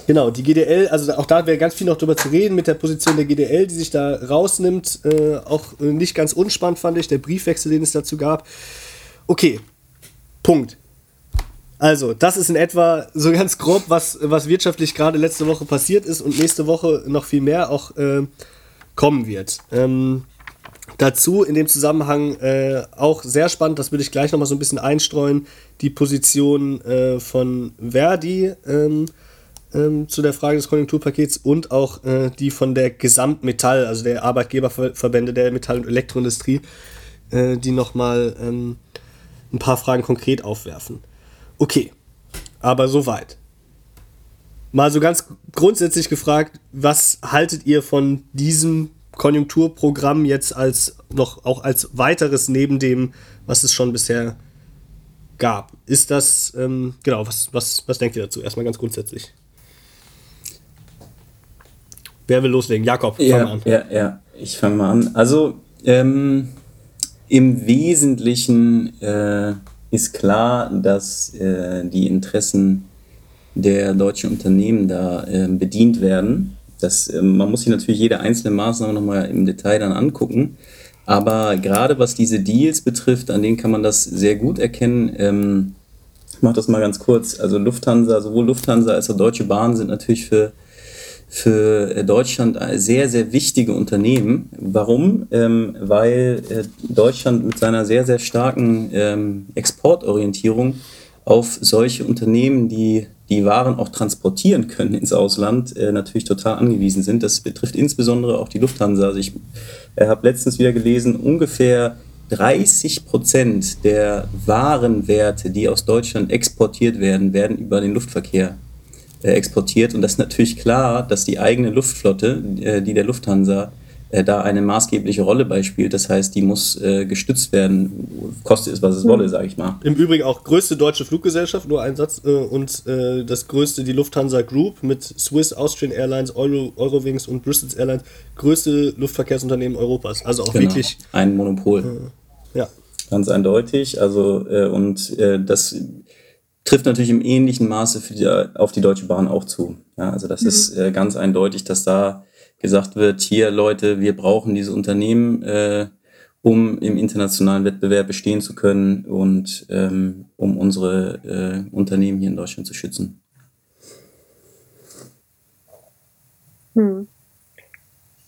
genau, die GDL, also auch da wäre ganz viel noch drüber zu reden mit der Position der GDL, die sich da rausnimmt. Äh, auch äh, nicht ganz unspannend fand ich, der Briefwechsel, den es dazu gab. Okay, Punkt. Also, das ist in etwa so ganz grob, was, was wirtschaftlich gerade letzte Woche passiert ist und nächste Woche noch viel mehr auch äh, kommen wird. Ähm, dazu in dem Zusammenhang äh, auch sehr spannend, das würde ich gleich nochmal so ein bisschen einstreuen, die Position äh, von Verdi ähm, ähm, zu der Frage des Konjunkturpakets und auch äh, die von der Gesamtmetall, also der Arbeitgeberverbände der Metall- und Elektroindustrie, äh, die nochmal ähm, ein paar Fragen konkret aufwerfen. Okay, aber soweit. Mal so ganz grundsätzlich gefragt, was haltet ihr von diesem Konjunkturprogramm jetzt als noch auch als weiteres neben dem, was es schon bisher gab? Ist das, ähm, genau, was, was, was denkt ihr dazu? Erstmal ganz grundsätzlich. Wer will loslegen? Jakob, fang ja, mal an. Ja, ja, ich fange mal an. Also, ähm, Im Wesentlichen äh, ist klar, dass äh, die Interessen der deutschen Unternehmen da äh, bedient werden. Das, äh, man muss sich natürlich jede einzelne Maßnahme nochmal im Detail dann angucken. Aber gerade was diese Deals betrifft, an denen kann man das sehr gut erkennen. Ähm, ich mache das mal ganz kurz. Also Lufthansa, sowohl Lufthansa als auch Deutsche Bahn sind natürlich für, für Deutschland sehr, sehr wichtige Unternehmen. Warum? Ähm, weil äh, Deutschland mit seiner sehr, sehr starken ähm, Exportorientierung auf solche Unternehmen, die die Waren auch transportieren können ins Ausland, äh, natürlich total angewiesen sind. Das betrifft insbesondere auch die Lufthansa. Also ich äh, habe letztens wieder gelesen, ungefähr 30 Prozent der Warenwerte, die aus Deutschland exportiert werden, werden über den Luftverkehr äh, exportiert. Und das ist natürlich klar, dass die eigene Luftflotte, äh, die der Lufthansa da eine maßgebliche Rolle beispielt. Das heißt, die muss äh, gestützt werden, koste es, was es wolle, sage ich mal. Im Übrigen auch größte deutsche Fluggesellschaft, nur ein Satz, äh, und äh, das größte, die Lufthansa Group mit Swiss, Austrian Airlines, Euro, Eurowings und Bristol Airlines, größte Luftverkehrsunternehmen Europas. Also auch Genau. wirklich. Ein Monopol. Ja. Ganz eindeutig. Also, äh, und äh, das trifft natürlich im ähnlichen Maße für die, auf die Deutsche Bahn auch zu. Ja, also das ist äh, ganz eindeutig, dass da gesagt wird, hier Leute, wir brauchen diese Unternehmen, äh, um im internationalen Wettbewerb bestehen zu können und ähm, um unsere äh, Unternehmen hier in Deutschland zu schützen. Hm.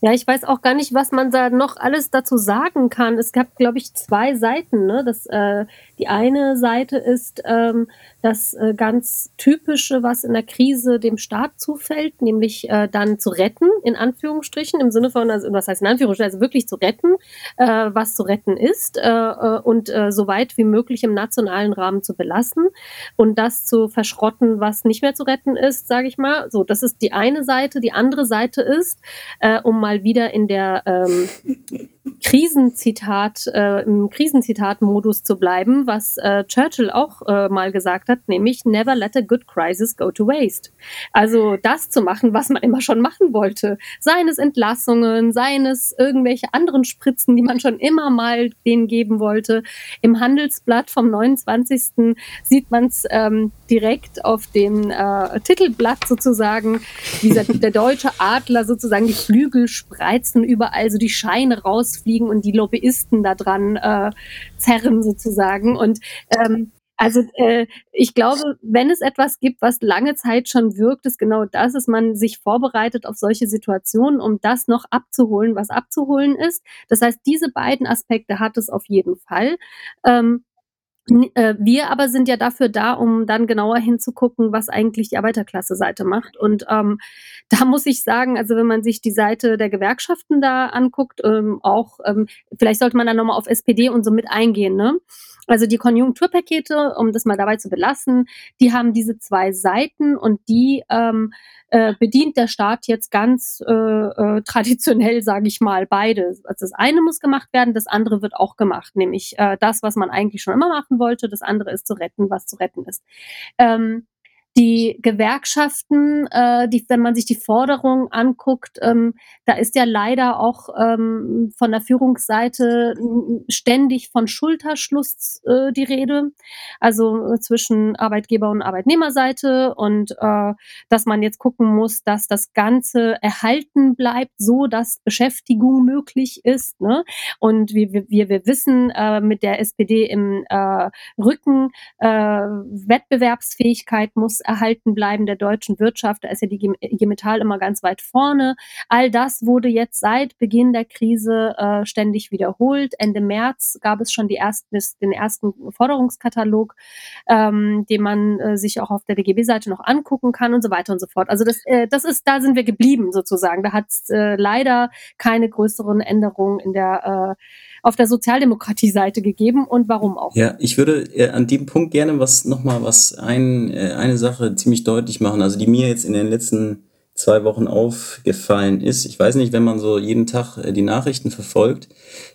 Ja, ich weiß auch gar nicht, was man da noch alles dazu sagen kann. Es gab, glaube ich, zwei Seiten. Ne? Das, äh, die eine Seite ist ähm, das äh, ganz typische, was in der Krise dem Staat zufällt, nämlich äh, dann zu retten, in Anführungsstrichen, im Sinne von, also was heißt in Anführungsstrichen, also wirklich zu retten, äh, was zu retten ist äh, äh, und äh, so weit wie möglich im nationalen Rahmen zu belassen und das zu verschrotten, was nicht mehr zu retten ist, sage ich mal. So, das ist die eine Seite. Die andere Seite ist, um mal wieder in der ähm, Krisenzitat, im Krisenzitat-Modus zu bleiben, was äh, Churchill auch äh, mal gesagt hat, nämlich never let a good crisis go to waste. Also das zu machen, was man immer schon machen wollte. Seien es Entlassungen, seien es irgendwelche anderen Spritzen, die man schon immer mal denen geben wollte. Im Handelsblatt vom 29. sieht man es ähm, direkt auf dem äh, Titelblatt sozusagen, dieser, der deutsche Adler sozusagen die Flügel spreizen, überall so die Scheine rausfliegen und die Lobbyisten da dran äh, zerren sozusagen. Und ähm, also äh, ich glaube, wenn es etwas gibt, was lange Zeit schon wirkt, ist genau das, dass man sich vorbereitet auf solche Situationen, um das noch abzuholen, was abzuholen ist. Das heißt, diese beiden Aspekte hat es auf jeden Fall. Ähm, äh, Wir aber sind ja dafür da, um dann genauer hinzugucken, was eigentlich die Arbeiterklasse-Seite macht. Und ähm, da muss ich sagen, also wenn man sich die Seite der Gewerkschaften da anguckt, ähm, auch, ähm, vielleicht sollte man da nochmal auf SPD und so mit eingehen, ne? Also die Konjunkturpakete, um das mal dabei zu belassen, die haben diese zwei Seiten und die ähm, äh, bedient der Staat jetzt ganz äh, äh, traditionell, sage ich mal, beide. Also das eine muss gemacht werden, das andere wird auch gemacht, nämlich äh, das, was man eigentlich schon immer machen wollte. Das andere ist zu retten, was zu retten ist. Ähm, die Gewerkschaften, äh, die, wenn man sich die Forderungen anguckt, ähm, da ist ja leider auch ähm, von der Führungsseite ständig von Schulterschluss äh, die Rede, also äh, zwischen Arbeitgeber- und Arbeitnehmerseite und äh, dass man jetzt gucken muss, dass das Ganze erhalten bleibt, so dass Beschäftigung möglich ist. Ne? Und wie wir, wir, wir wissen, äh, mit der SPD im äh, Rücken, äh, Wettbewerbsfähigkeit muss erhalten bleiben der deutschen Wirtschaft. Da ist ja die IG Metall immer ganz weit vorne. All das wurde jetzt seit Beginn der Krise äh, ständig wiederholt. Ende März gab es schon die ersten, den ersten Forderungskatalog, ähm, den man äh, sich auch auf der DGB-Seite noch angucken kann und so weiter und so fort. Also das, äh, das ist, da sind wir geblieben sozusagen. Da hat es äh, leider keine größeren Änderungen in der äh, auf der Sozialdemokratie-Seite gegeben und warum auch. Ja, ich würde äh, an dem Punkt gerne was nochmal was ein, äh, eine Sache ziemlich deutlich machen, also die mir jetzt in den letzten zwei Wochen aufgefallen ist. Ich weiß nicht, wenn man so jeden Tag äh, die Nachrichten verfolgt,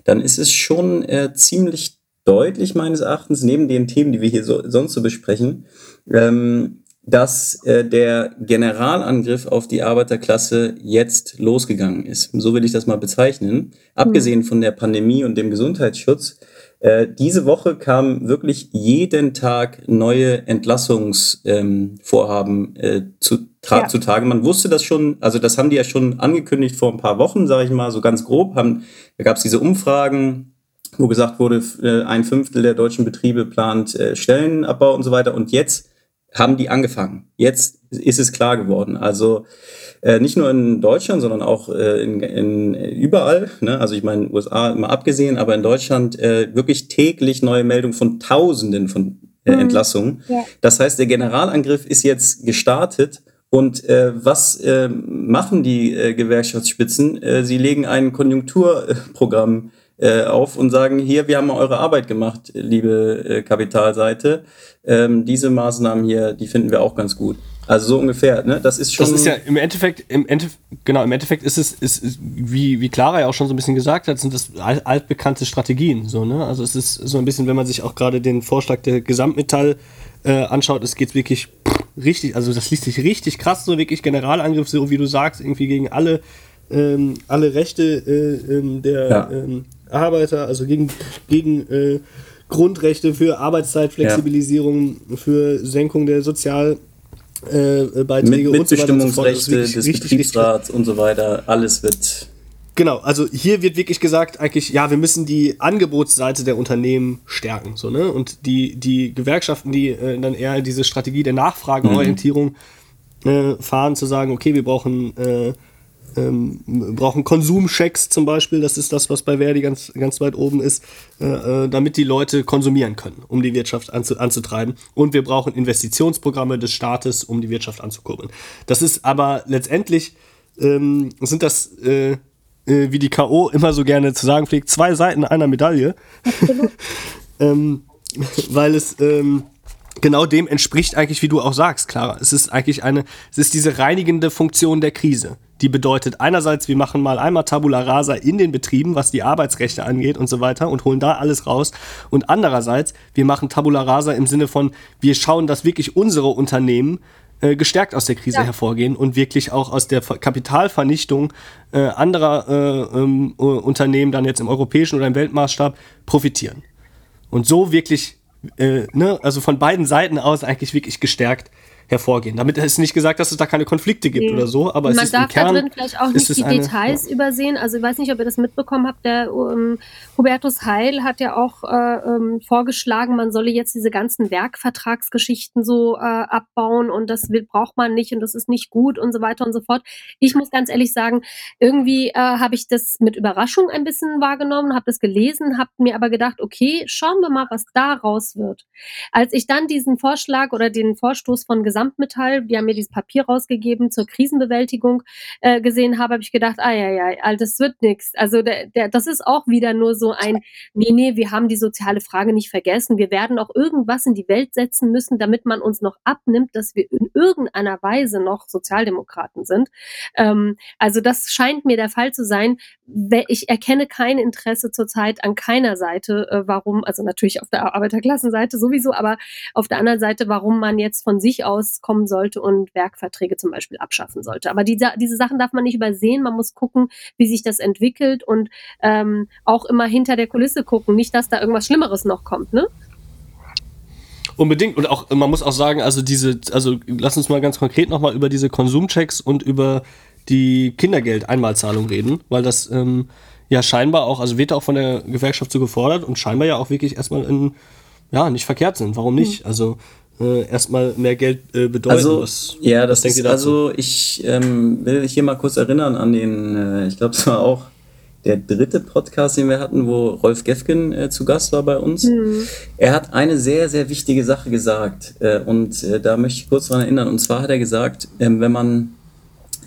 dann ist es schon äh, ziemlich deutlich meines Erachtens, neben den Themen, die wir hier so, sonst so besprechen, ähm, dass äh, der Generalangriff auf die Arbeiterklasse jetzt losgegangen ist. So will ich das mal bezeichnen. Abgesehen von der Pandemie und dem Gesundheitsschutz Äh, diese Woche kamen wirklich jeden Tag neue Entlassungsvorhaben ähm, äh, zu, ja. zutage. Man wusste das schon, also das haben die ja schon angekündigt vor ein paar Wochen, sage ich mal, so ganz grob. Haben, da gab es diese Umfragen, wo gesagt wurde, äh, ein Fünftel der deutschen Betriebe plant äh, Stellenabbau und so weiter. Und jetzt haben die angefangen. Jetzt ist es klar geworden. Also äh, nicht nur in Deutschland, sondern auch äh, in, in, überall. Ne? Also ich meine, USA immer abgesehen, aber in Deutschland äh, wirklich täglich neue Meldungen von Tausenden von äh, mhm. Entlassungen. Ja. Das heißt, der Generalangriff ist jetzt gestartet. Und äh, was äh, machen die äh, Gewerkschaftsspitzen? Äh, sie legen ein Konjunkturprogramm äh, auf und sagen, hier, wir haben eure Arbeit gemacht, liebe äh, Kapitalseite. Ähm, diese Maßnahmen hier, die finden wir auch ganz gut. Also so ungefähr, ne? Das ist schon. Das ist ja im Endeffekt, im Endeffekt, genau, im Endeffekt ist es, ist, ist, wie, wie Clara ja auch schon so ein bisschen gesagt hat, sind das altbekannte Strategien, so, ne? Also es ist so ein bisschen, wenn man sich auch gerade den Vorschlag der Gesamtmetall äh, anschaut, es geht wirklich richtig, also das liest sich richtig krass, so wirklich Generalangriff, so wie du sagst, irgendwie gegen alle, ähm, alle Rechte äh, ähm, der, ja. ähm, Arbeiter, also gegen, gegen äh, Grundrechte für Arbeitszeitflexibilisierung, ja. für Senkung der Sozialbeiträge äh, Mit, Mitbestimmungsrechte so des Betriebsrats und so weiter, alles wird. Genau, also hier wird wirklich gesagt, eigentlich, ja, wir müssen die Angebotsseite der Unternehmen stärken. So, ne? Und die, die Gewerkschaften, die äh, dann eher diese Strategie der Nachfrageorientierung mhm. äh, fahren, zu sagen, okay, wir brauchen äh, ähm, brauchen Konsumchecks zum Beispiel, das ist das, was bei Verdi ganz, ganz weit oben ist, äh, äh, damit die Leute konsumieren können, um die Wirtschaft anzu, anzutreiben. Und wir brauchen Investitionsprogramme des Staates, um die Wirtschaft anzukurbeln. Das ist aber letztendlich, ähm, sind das, äh, äh, wie die K.O. immer so gerne zu sagen pflegt, zwei Seiten einer Medaille. ähm, weil es ähm, genau dem entspricht eigentlich, wie du auch sagst, Clara. Es ist eigentlich eine, es ist diese reinigende Funktion der Krise. Die bedeutet einerseits, wir machen mal einmal Tabula Rasa in den Betrieben, was die Arbeitsrechte angeht und so weiter und holen da alles raus. Und andererseits, wir machen Tabula Rasa im Sinne von, wir schauen, dass wirklich unsere Unternehmen äh, gestärkt aus der Krise ja. hervorgehen und wirklich auch aus der Kapitalvernichtung äh, anderer äh, ähm, Unternehmen dann jetzt im europäischen oder im Weltmaßstab profitieren. Und so wirklich, äh, ne, also von beiden Seiten aus eigentlich wirklich gestärkt hervorgehen. Damit ist nicht gesagt, dass es da keine Konflikte gibt nee. oder so, aber Man es ist darf im Kern, da drin vielleicht auch nicht die eine, Details ja. übersehen. Also ich weiß nicht, ob ihr das mitbekommen habt. Der um, Hubertus Heil hat ja auch äh, um, ähm, vorgeschlagen, man solle jetzt diese ganzen Werkvertragsgeschichten so äh, abbauen und das will, braucht man nicht und das ist nicht gut und so weiter und so fort. Ich muss ganz ehrlich sagen, irgendwie äh, habe ich das mit Überraschung ein bisschen wahrgenommen, habe das gelesen, habe mir aber gedacht, okay, schauen wir mal, was daraus wird. Als ich dann diesen Vorschlag oder den Vorstoß von Gesamtmetall, die haben mir dieses Papier rausgegeben zur Krisenbewältigung äh, gesehen habe, habe ich gedacht, ah ja, ja, das wird nichts. Also der, der, das ist auch wieder nur so ein, nee, nee, wir haben die soziale Frage nicht vergessen. Wir werden auch irgendwas in die Welt setzen müssen, damit man uns noch abnimmt, dass wir in irgendeiner Weise noch Sozialdemokraten sind. Ähm, also das scheint mir der Fall zu sein. Ich erkenne kein Interesse zurzeit an keiner Seite, äh, warum, also natürlich auf der Arbeiterklassenseite sowieso, aber auf der anderen Seite, warum man jetzt von sich aus rauskommen sollte und Werkverträge zum Beispiel abschaffen sollte. Aber die, diese Sachen darf man nicht übersehen. Man muss gucken, wie sich das entwickelt und ähm, auch immer hinter der Kulisse gucken. Nicht, dass da irgendwas Schlimmeres noch kommt, ne? Unbedingt. Und auch, man muss auch sagen, also diese, also lass uns mal ganz konkret nochmal über diese Konsumchecks und über die Kindergeld-Einmalzahlung reden, weil das ähm, ja scheinbar auch, also wird auch von der Gewerkschaft so gefordert und scheinbar ja auch wirklich erstmal in, ja, nicht verkehrt sind. Warum nicht? Mhm. Also äh, erstmal mehr Geld äh, bedeuten. Also, was, ja, das ist, also ich ähm, will hier mal kurz erinnern an den, äh, ich glaube, es war auch der dritte Podcast, den wir hatten, wo Rolf Gefgen äh, zu Gast war bei uns. Mhm. Er hat eine sehr, sehr wichtige Sache gesagt äh, und äh, da möchte ich kurz daran erinnern. Und zwar hat er gesagt, ähm, wenn man,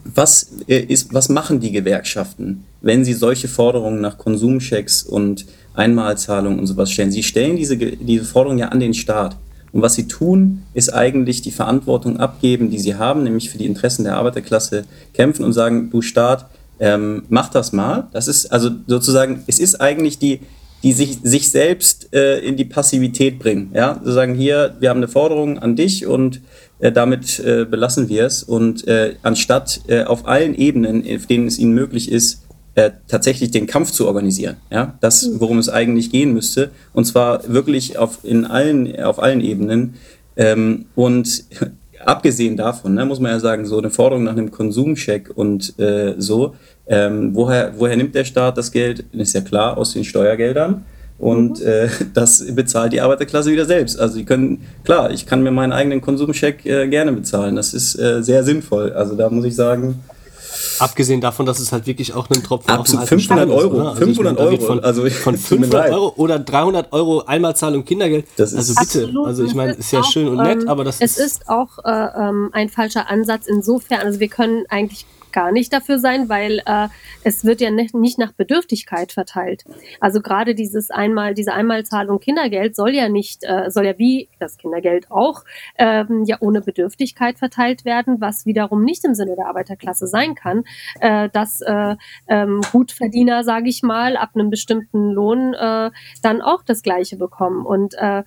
was äh, ist, was machen die Gewerkschaften, wenn sie solche Forderungen nach Konsumchecks und Einmalzahlungen und sowas stellen? Sie stellen diese, diese Forderungen ja an den Staat. Und was sie tun, ist eigentlich die Verantwortung abgeben, die sie haben, nämlich für die Interessen der Arbeiterklasse kämpfen und sagen, du Staat, ähm, mach das mal. Das ist also sozusagen, es ist eigentlich die, die sich, sich selbst äh, in die Passivität bringen. Ja, sie sagen hier, wir haben eine Forderung an dich und äh, damit äh, belassen wir es. Und äh, anstatt äh, auf allen Ebenen, auf denen es ihnen möglich ist, äh, tatsächlich den Kampf zu organisieren. Ja? Das, worum es eigentlich gehen müsste. Und zwar wirklich auf, in allen, auf allen Ebenen. Ähm, und abgesehen davon, ne, muss man ja sagen, so eine Forderung nach einem Konsumcheck und äh, so, ähm, woher, woher nimmt der Staat das Geld? Ist ja klar, aus den Steuergeldern. Und äh, das bezahlt die Arbeiterklasse wieder selbst. Also die können, klar, ich kann mir meinen eigenen Konsumcheck äh, gerne bezahlen. Das ist äh, sehr sinnvoll. Also da muss ich sagen, Abgesehen davon, dass es halt wirklich auch einen Tropfen auf Absolut, den heißen 500 Stein ist, Euro, oder? Also ich 500 meine, da wird Euro, Von, also von tut mir 500 leid. Euro oder 300 Euro Einmalzahlung Kindergeld. Das ist- also bitte, Absolut. also ich meine, es ist ja auch, schön und nett, ähm, aber das es ist auch äh, ähm, ein falscher Ansatz insofern. Also wir können eigentlich gar nicht dafür sein, weil äh, es wird ja nicht, nicht nach Bedürftigkeit verteilt. Also gerade dieses einmal, diese Einmalzahlung Kindergeld soll ja nicht, äh, soll ja wie das Kindergeld auch ähm, ja ohne Bedürftigkeit verteilt werden, was wiederum nicht im Sinne der Arbeiterklasse sein kann, äh, dass äh, ähm, Gutverdiener, sage ich mal, ab einem bestimmten Lohn äh, dann auch das Gleiche bekommen. Und äh,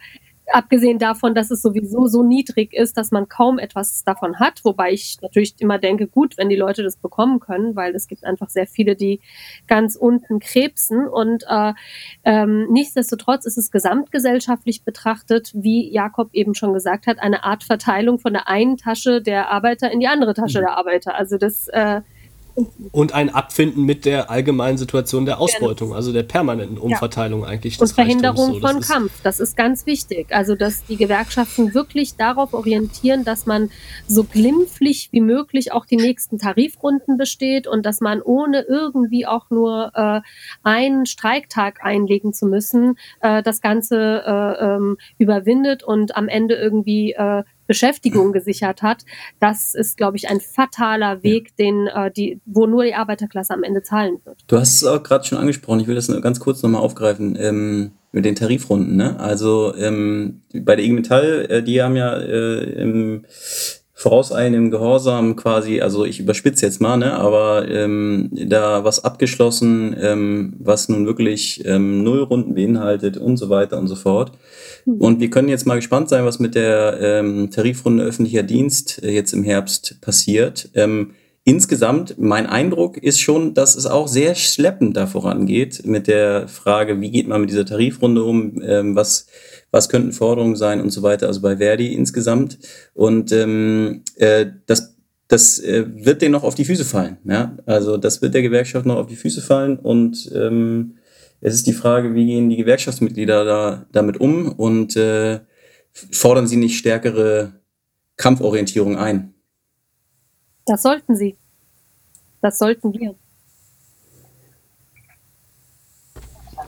abgesehen davon, dass es sowieso so niedrig ist, dass man kaum etwas davon hat, wobei ich natürlich immer denke, gut, wenn die Leute das bekommen können, weil es gibt einfach sehr viele, die ganz unten krebsen. Und äh, ähm, nichtsdestotrotz ist es gesamtgesellschaftlich betrachtet, wie Jakob eben schon gesagt hat, eine Art Verteilung von der einen Tasche der Arbeiter in die andere Tasche der Arbeiter. Also das äh, und ein Abfinden mit der allgemeinen Situation der Ausbeutung, also der permanenten Umverteilung eigentlich und. Verhinderung So, von ist- Kampf. Das ist ganz wichtig. Also, dass die Gewerkschaften wirklich darauf orientieren, dass man so glimpflich wie möglich auch die nächsten Tarifrunden besteht und dass man ohne irgendwie auch nur äh, einen Streiktag einlegen zu müssen, äh, das Ganze äh, ähm, überwindet und am Ende irgendwie äh, Beschäftigung gesichert hat. Das ist, glaube ich, ein fataler Weg, den äh, die, wo nur die Arbeiterklasse am Ende zahlen wird. Du hast es auch gerade schon angesprochen, ich will das ganz kurz nochmal aufgreifen, ähm, mit den Tarifrunden. Ne? Also ähm, bei der IG Metall, äh, die haben ja äh, im vorauseilendem Gehorsam quasi, also ich überspitze jetzt mal, ne, aber ähm, da was abgeschlossen, ähm, was nun wirklich ähm, Nullrunden beinhaltet und so weiter und so fort. Und wir können jetzt mal gespannt sein, was mit der ähm, Tarifrunde öffentlicher Dienst äh, jetzt im Herbst passiert. Ähm, insgesamt, mein Eindruck ist schon, dass es auch sehr schleppend da vorangeht mit der Frage, wie geht man mit dieser Tarifrunde um, ähm, was, was könnten Forderungen sein und so weiter, also bei Verdi insgesamt. Und ähm, äh, das, das äh, wird denen noch auf die Füße fallen. Ja? Also das wird der Gewerkschaft noch auf die Füße fallen und ähm, es ist die Frage, wie gehen die Gewerkschaftsmitglieder da damit um und äh, fordern sie nicht stärkere Kampforientierung ein? Das sollten sie. Das sollten wir.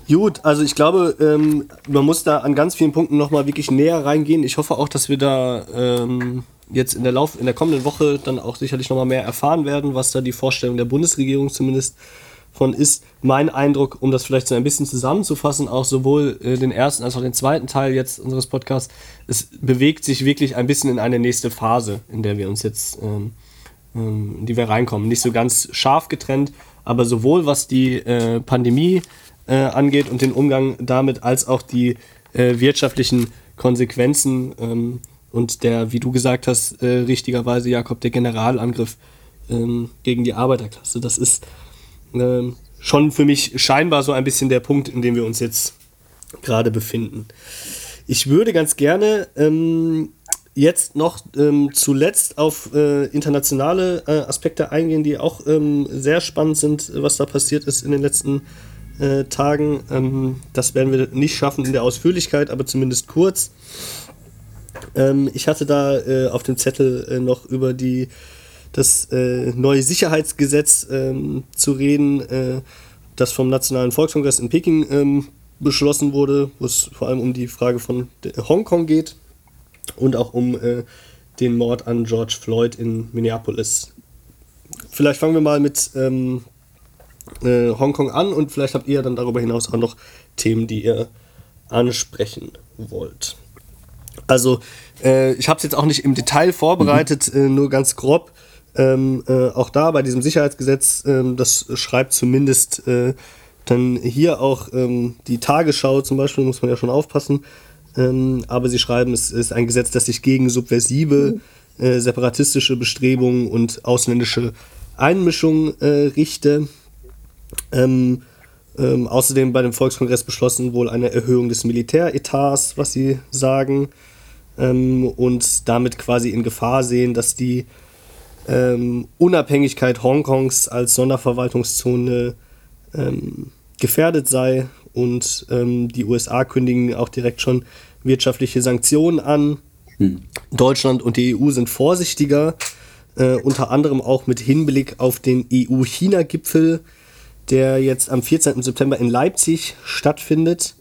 Gut, also ich glaube, ähm, man muss da an ganz vielen Punkten nochmal wirklich näher reingehen. Ich hoffe auch, dass wir da ähm, jetzt in der Lauf in der kommenden Woche dann auch sicherlich nochmal mehr erfahren werden, was da die Vorstellung der Bundesregierung zumindest von ist. Mein Eindruck, um das vielleicht so ein bisschen zusammenzufassen, auch sowohl äh, den ersten als auch den zweiten Teil jetzt unseres Podcasts, es bewegt sich wirklich ein bisschen in eine nächste Phase, in der wir uns jetzt, ähm, ähm, in die wir reinkommen. Nicht so ganz scharf getrennt, aber sowohl was die äh, Pandemie äh, angeht und den Umgang damit, als auch die äh, wirtschaftlichen Konsequenzen ähm, und der, wie du gesagt hast, äh, richtigerweise, Jakob, der Generalangriff ähm, gegen die Arbeiterklasse. Das ist ähm, schon für mich scheinbar so ein bisschen der Punkt, in dem wir uns jetzt gerade befinden. Ich würde ganz gerne ähm, jetzt noch ähm, zuletzt auf äh, internationale äh, Aspekte eingehen, die auch ähm, sehr spannend sind, was da passiert ist in den letzten äh, Tagen. Ähm, das werden wir nicht schaffen in der Ausführlichkeit, aber zumindest kurz. Ähm, ich hatte da äh, auf dem Zettel äh, noch über die, das äh, neue Sicherheitsgesetz ähm, zu reden, äh, das vom Nationalen Volkskongress in Peking ähm, beschlossen wurde, wo es vor allem um die Frage von Hongkong geht und auch um äh, den Mord an George Floyd in Minneapolis. Vielleicht fangen wir mal mit ähm, äh, Hongkong an und vielleicht habt ihr dann darüber hinaus auch noch Themen, die ihr ansprechen wollt. Also, äh, ich habe es jetzt auch nicht im Detail vorbereitet, äh, nur ganz grob. Ähm, äh, auch da bei diesem Sicherheitsgesetz, ähm, das schreibt zumindest äh, dann hier auch ähm, die Tagesschau zum Beispiel, muss man ja schon aufpassen. Ähm, aber sie schreiben, es ist ein Gesetz, das sich gegen subversive, äh, separatistische Bestrebungen und ausländische Einmischung richte. Ähm, ähm, außerdem bei dem Volkskongress beschlossen wohl eine Erhöhung des Militäretats, was sie sagen, ähm, und damit quasi in Gefahr sehen, dass die ähm, Unabhängigkeit Hongkongs als Sonderverwaltungszone ähm, gefährdet sei und ähm, die USA kündigen auch direkt schon wirtschaftliche Sanktionen an. Hm. Deutschland und die EU sind vorsichtiger, äh, unter anderem auch mit Hinblick auf den EU-China-Gipfel, der jetzt am 14. September in Leipzig stattfindet.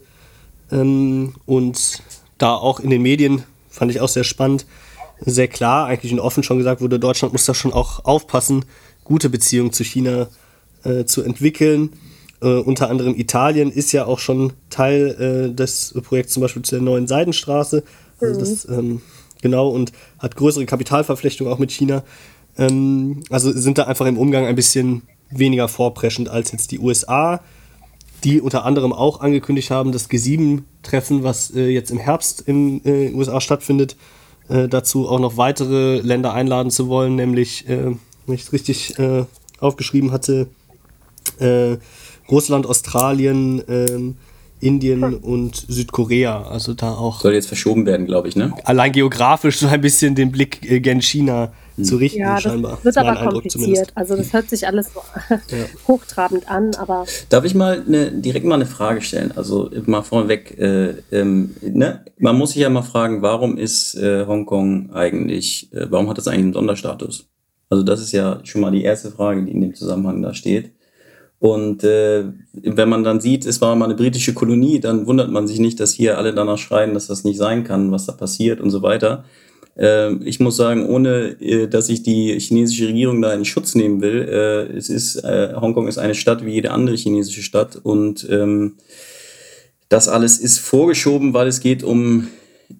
Ähm, und da auch in den Medien, fand ich auch sehr spannend, sehr klar, eigentlich und offen schon gesagt wurde, Deutschland muss da schon auch aufpassen, gute Beziehungen zu China äh, zu entwickeln. Äh, unter anderem Italien ist ja auch schon Teil äh, des Projekts zum Beispiel zur neuen Seidenstraße. Also das, mhm. ähm, genau, und hat größere Kapitalverflechtungen auch mit China. Ähm, also sind da einfach im Umgang ein bisschen weniger vorpreschend als jetzt die USA, die unter anderem auch angekündigt haben, das G7-Treffen, was äh, jetzt im Herbst in den äh, USA stattfindet, äh, dazu auch noch weitere Länder einladen zu wollen, nämlich, äh, wenn ich es richtig äh, aufgeschrieben hatte, äh, Russland, Australien, ähm, Indien und Südkorea. Also da auch. Soll jetzt verschoben werden, glaube ich, ne? Allein geografisch so ein bisschen den Blick äh, gen China hm. Zu richten, ja, das scheinbar. Wird aber kompliziert. Zumindest. Also das hört sich alles so ja. hochtrabend an, aber. Darf ich mal eine, direkt mal eine Frage stellen? Also mal vorweg, äh, ähm, ne? man muss sich ja mal fragen, warum ist äh, Hongkong eigentlich, äh, warum hat das eigentlich einen Sonderstatus? Also das ist ja schon mal die erste Frage, die in dem Zusammenhang da steht. Und äh, wenn man dann sieht, es war mal eine britische Kolonie, dann wundert man sich nicht, dass hier alle danach schreien, dass das nicht sein kann, was da passiert und so weiter. Äh, ich muss sagen, ohne äh, dass ich die chinesische Regierung da in Schutz nehmen will, äh, es ist äh, Hongkong ist eine Stadt wie jede andere chinesische Stadt und ähm, das alles ist vorgeschoben, weil es geht um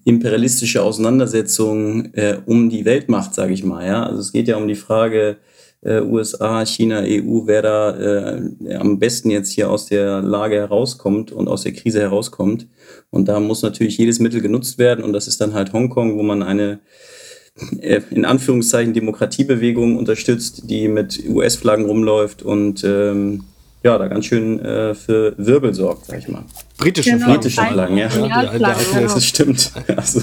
imperialistische Auseinandersetzungen um die Weltmacht, sage ich mal. Ja, also es geht ja um die Frage äh, USA, China, EU, wer da äh, am besten jetzt hier aus der Lage herauskommt und aus der Krise herauskommt. Und da muss natürlich jedes Mittel genutzt werden und das ist dann halt Hongkong, wo man eine äh, in Anführungszeichen Demokratiebewegung unterstützt, die mit US-Flaggen rumläuft und ähm, ja, da ganz schön äh, für Wirbel sorgt, sag ich mal. Britische genau. Flaggen. Britische Flaggen, ja. ja, ja genau. das stimmt. Also,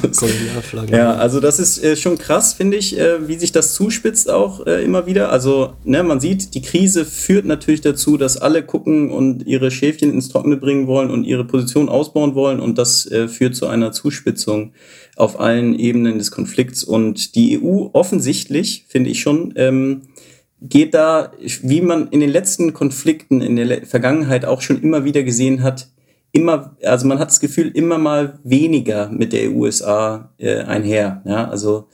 ja, also das ist äh, schon krass, finde ich, äh, wie sich das zuspitzt auch äh, immer wieder. Also, ne, man sieht, die Krise führt natürlich dazu, dass alle gucken und ihre Schäfchen ins Trockene bringen wollen und ihre Position ausbauen wollen und das äh, führt zu einer Zuspitzung auf allen Ebenen des Konflikts. Und die EU offensichtlich, finde ich schon, ähm, geht da, wie man in den letzten Konflikten in der Vergangenheit auch schon immer wieder gesehen hat, immer, also man hat das Gefühl, immer mal weniger mit der USA äh, einher. Ja, also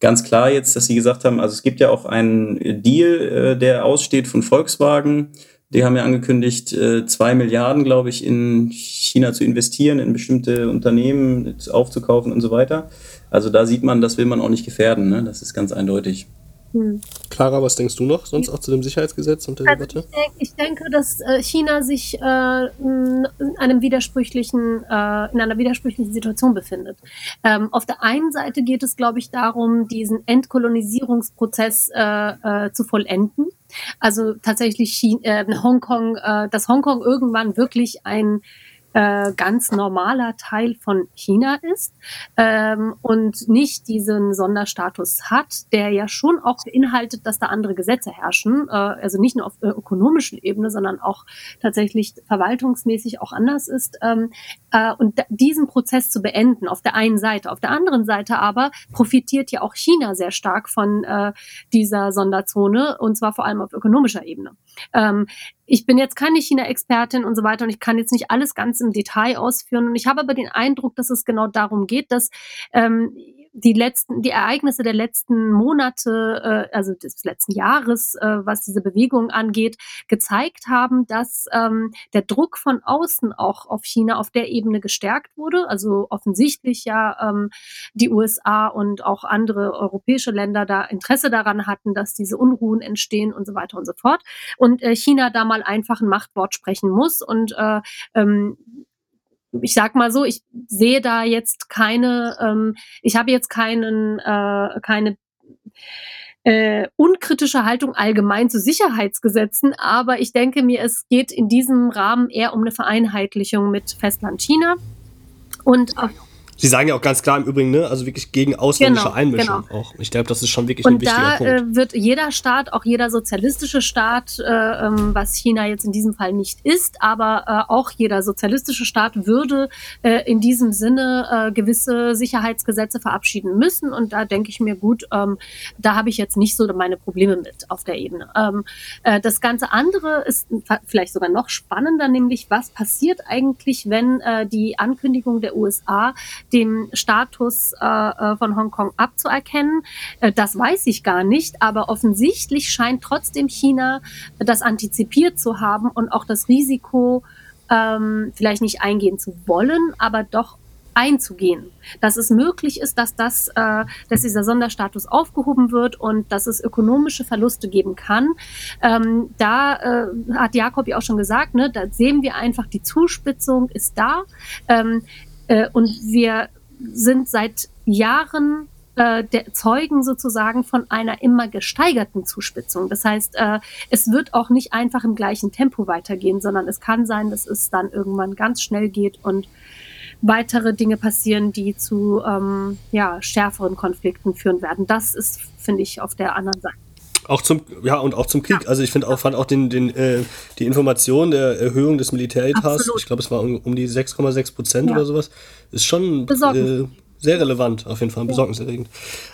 ganz klar jetzt, dass sie gesagt haben, also es gibt ja auch einen Deal, äh, der aussteht von Volkswagen. Die haben ja angekündigt, äh, zwei Milliarden, glaube ich, in China zu investieren, in bestimmte Unternehmen aufzukaufen und so weiter. Also da sieht man, das will man auch nicht gefährden. Ne? Das ist ganz eindeutig. Hm. Clara, was denkst du noch sonst auch zu dem Sicherheitsgesetz und der also Debatte? Ich, denk, ich, denke, dass äh, China sich äh, in einem widersprüchlichen, äh, in einer widersprüchlichen Situation befindet. Ähm, auf der einen Seite geht es, glaube ich, darum, diesen Entkolonisierungsprozess äh, äh, zu vollenden. Also tatsächlich China, äh, Hongkong, dass Hongkong irgendwann wirklich ein äh, ganz normaler Teil von China ist ähm, und nicht diesen Sonderstatus hat, der ja schon auch beinhaltet, dass da andere Gesetze herrschen, äh, also nicht nur auf äh, ökonomischen Ebene, sondern auch tatsächlich verwaltungsmäßig auch anders ist. Ähm, äh, und diesen Prozess zu beenden, auf der einen Seite. Auf der anderen Seite aber profitiert ja auch China sehr stark von äh, dieser Sonderzone und zwar vor allem auf ökonomischer Ebene. Ähm, ich bin jetzt keine China-Expertin und so weiter und ich kann jetzt nicht alles ganz im Detail ausführen. Und ich habe aber den Eindruck, dass es genau darum geht, dass ähm, die letzten, die Ereignisse der letzten Monate, äh, also des letzten Jahres, äh, was diese Bewegung angeht, gezeigt haben, dass ähm, der Druck von außen auch auf China auf der Ebene gestärkt wurde. Also offensichtlich ja ähm, die USA und auch andere europäische Länder da Interesse daran hatten, dass diese Unruhen entstehen und so weiter und so fort. Und äh, China da mal einfach ein Machtwort sprechen muss und äh, ähm, ich sag mal so, ich sehe da jetzt keine, ähm, ich habe jetzt keinen, äh, keine äh, unkritische Haltung allgemein zu Sicherheitsgesetzen, aber ich denke mir, es geht in diesem Rahmen eher um eine Vereinheitlichung mit Festland China. Und auf Sie sagen ja auch ganz klar im Übrigen, ne, also wirklich gegen ausländische Genau, Einmischung genau. auch. Ich glaube, das ist schon wirklich ein Und wichtiger da Punkt. äh, wird jeder Staat, auch jeder sozialistische Staat, äh, ähm, was China jetzt in diesem Fall nicht ist, aber äh, auch jeder sozialistische Staat würde äh, in diesem Sinne äh, gewisse Sicherheitsgesetze verabschieden müssen. Und da denke ich mir, gut, ähm, da habe ich jetzt nicht so meine Probleme mit auf der Ebene. Ähm, äh, das ganze andere ist vielleicht sogar noch spannender, nämlich was passiert eigentlich, wenn die Ankündigung der USA dem Status äh, äh, von Hongkong abzuerkennen. Äh, das weiß ich gar nicht, aber offensichtlich scheint trotzdem China das antizipiert zu haben und auch das Risiko ähm, vielleicht nicht eingehen zu wollen, aber doch einzugehen, dass es möglich ist, dass das, äh, dass dieser Sonderstatus aufgehoben wird und dass es ökonomische Verluste geben kann. Ähm, da äh, hat Jakob ja auch schon gesagt, ne, da sehen wir einfach, die Zuspitzung ist da. Ähm, äh, und wir sind seit Jahren äh, der Zeugen sozusagen von einer immer gesteigerten Zuspitzung. Das heißt, äh, es wird auch nicht einfach im gleichen Tempo weitergehen, sondern es kann sein, dass es dann irgendwann ganz schnell geht und weitere Dinge passieren, die zu ähm, ja, schärferen Konflikten führen werden. Das ist, finde ich, auf der anderen Seite. Auch zum, ja, und auch zum Krieg. Also ich finde auch, fand auch den, den, äh, die Information der Erhöhung des Militäretats, ich glaube, es war um, um die 6,6 Prozent Ja. oder sowas, ist schon äh, sehr relevant, auf jeden Fall, besorgniserregend.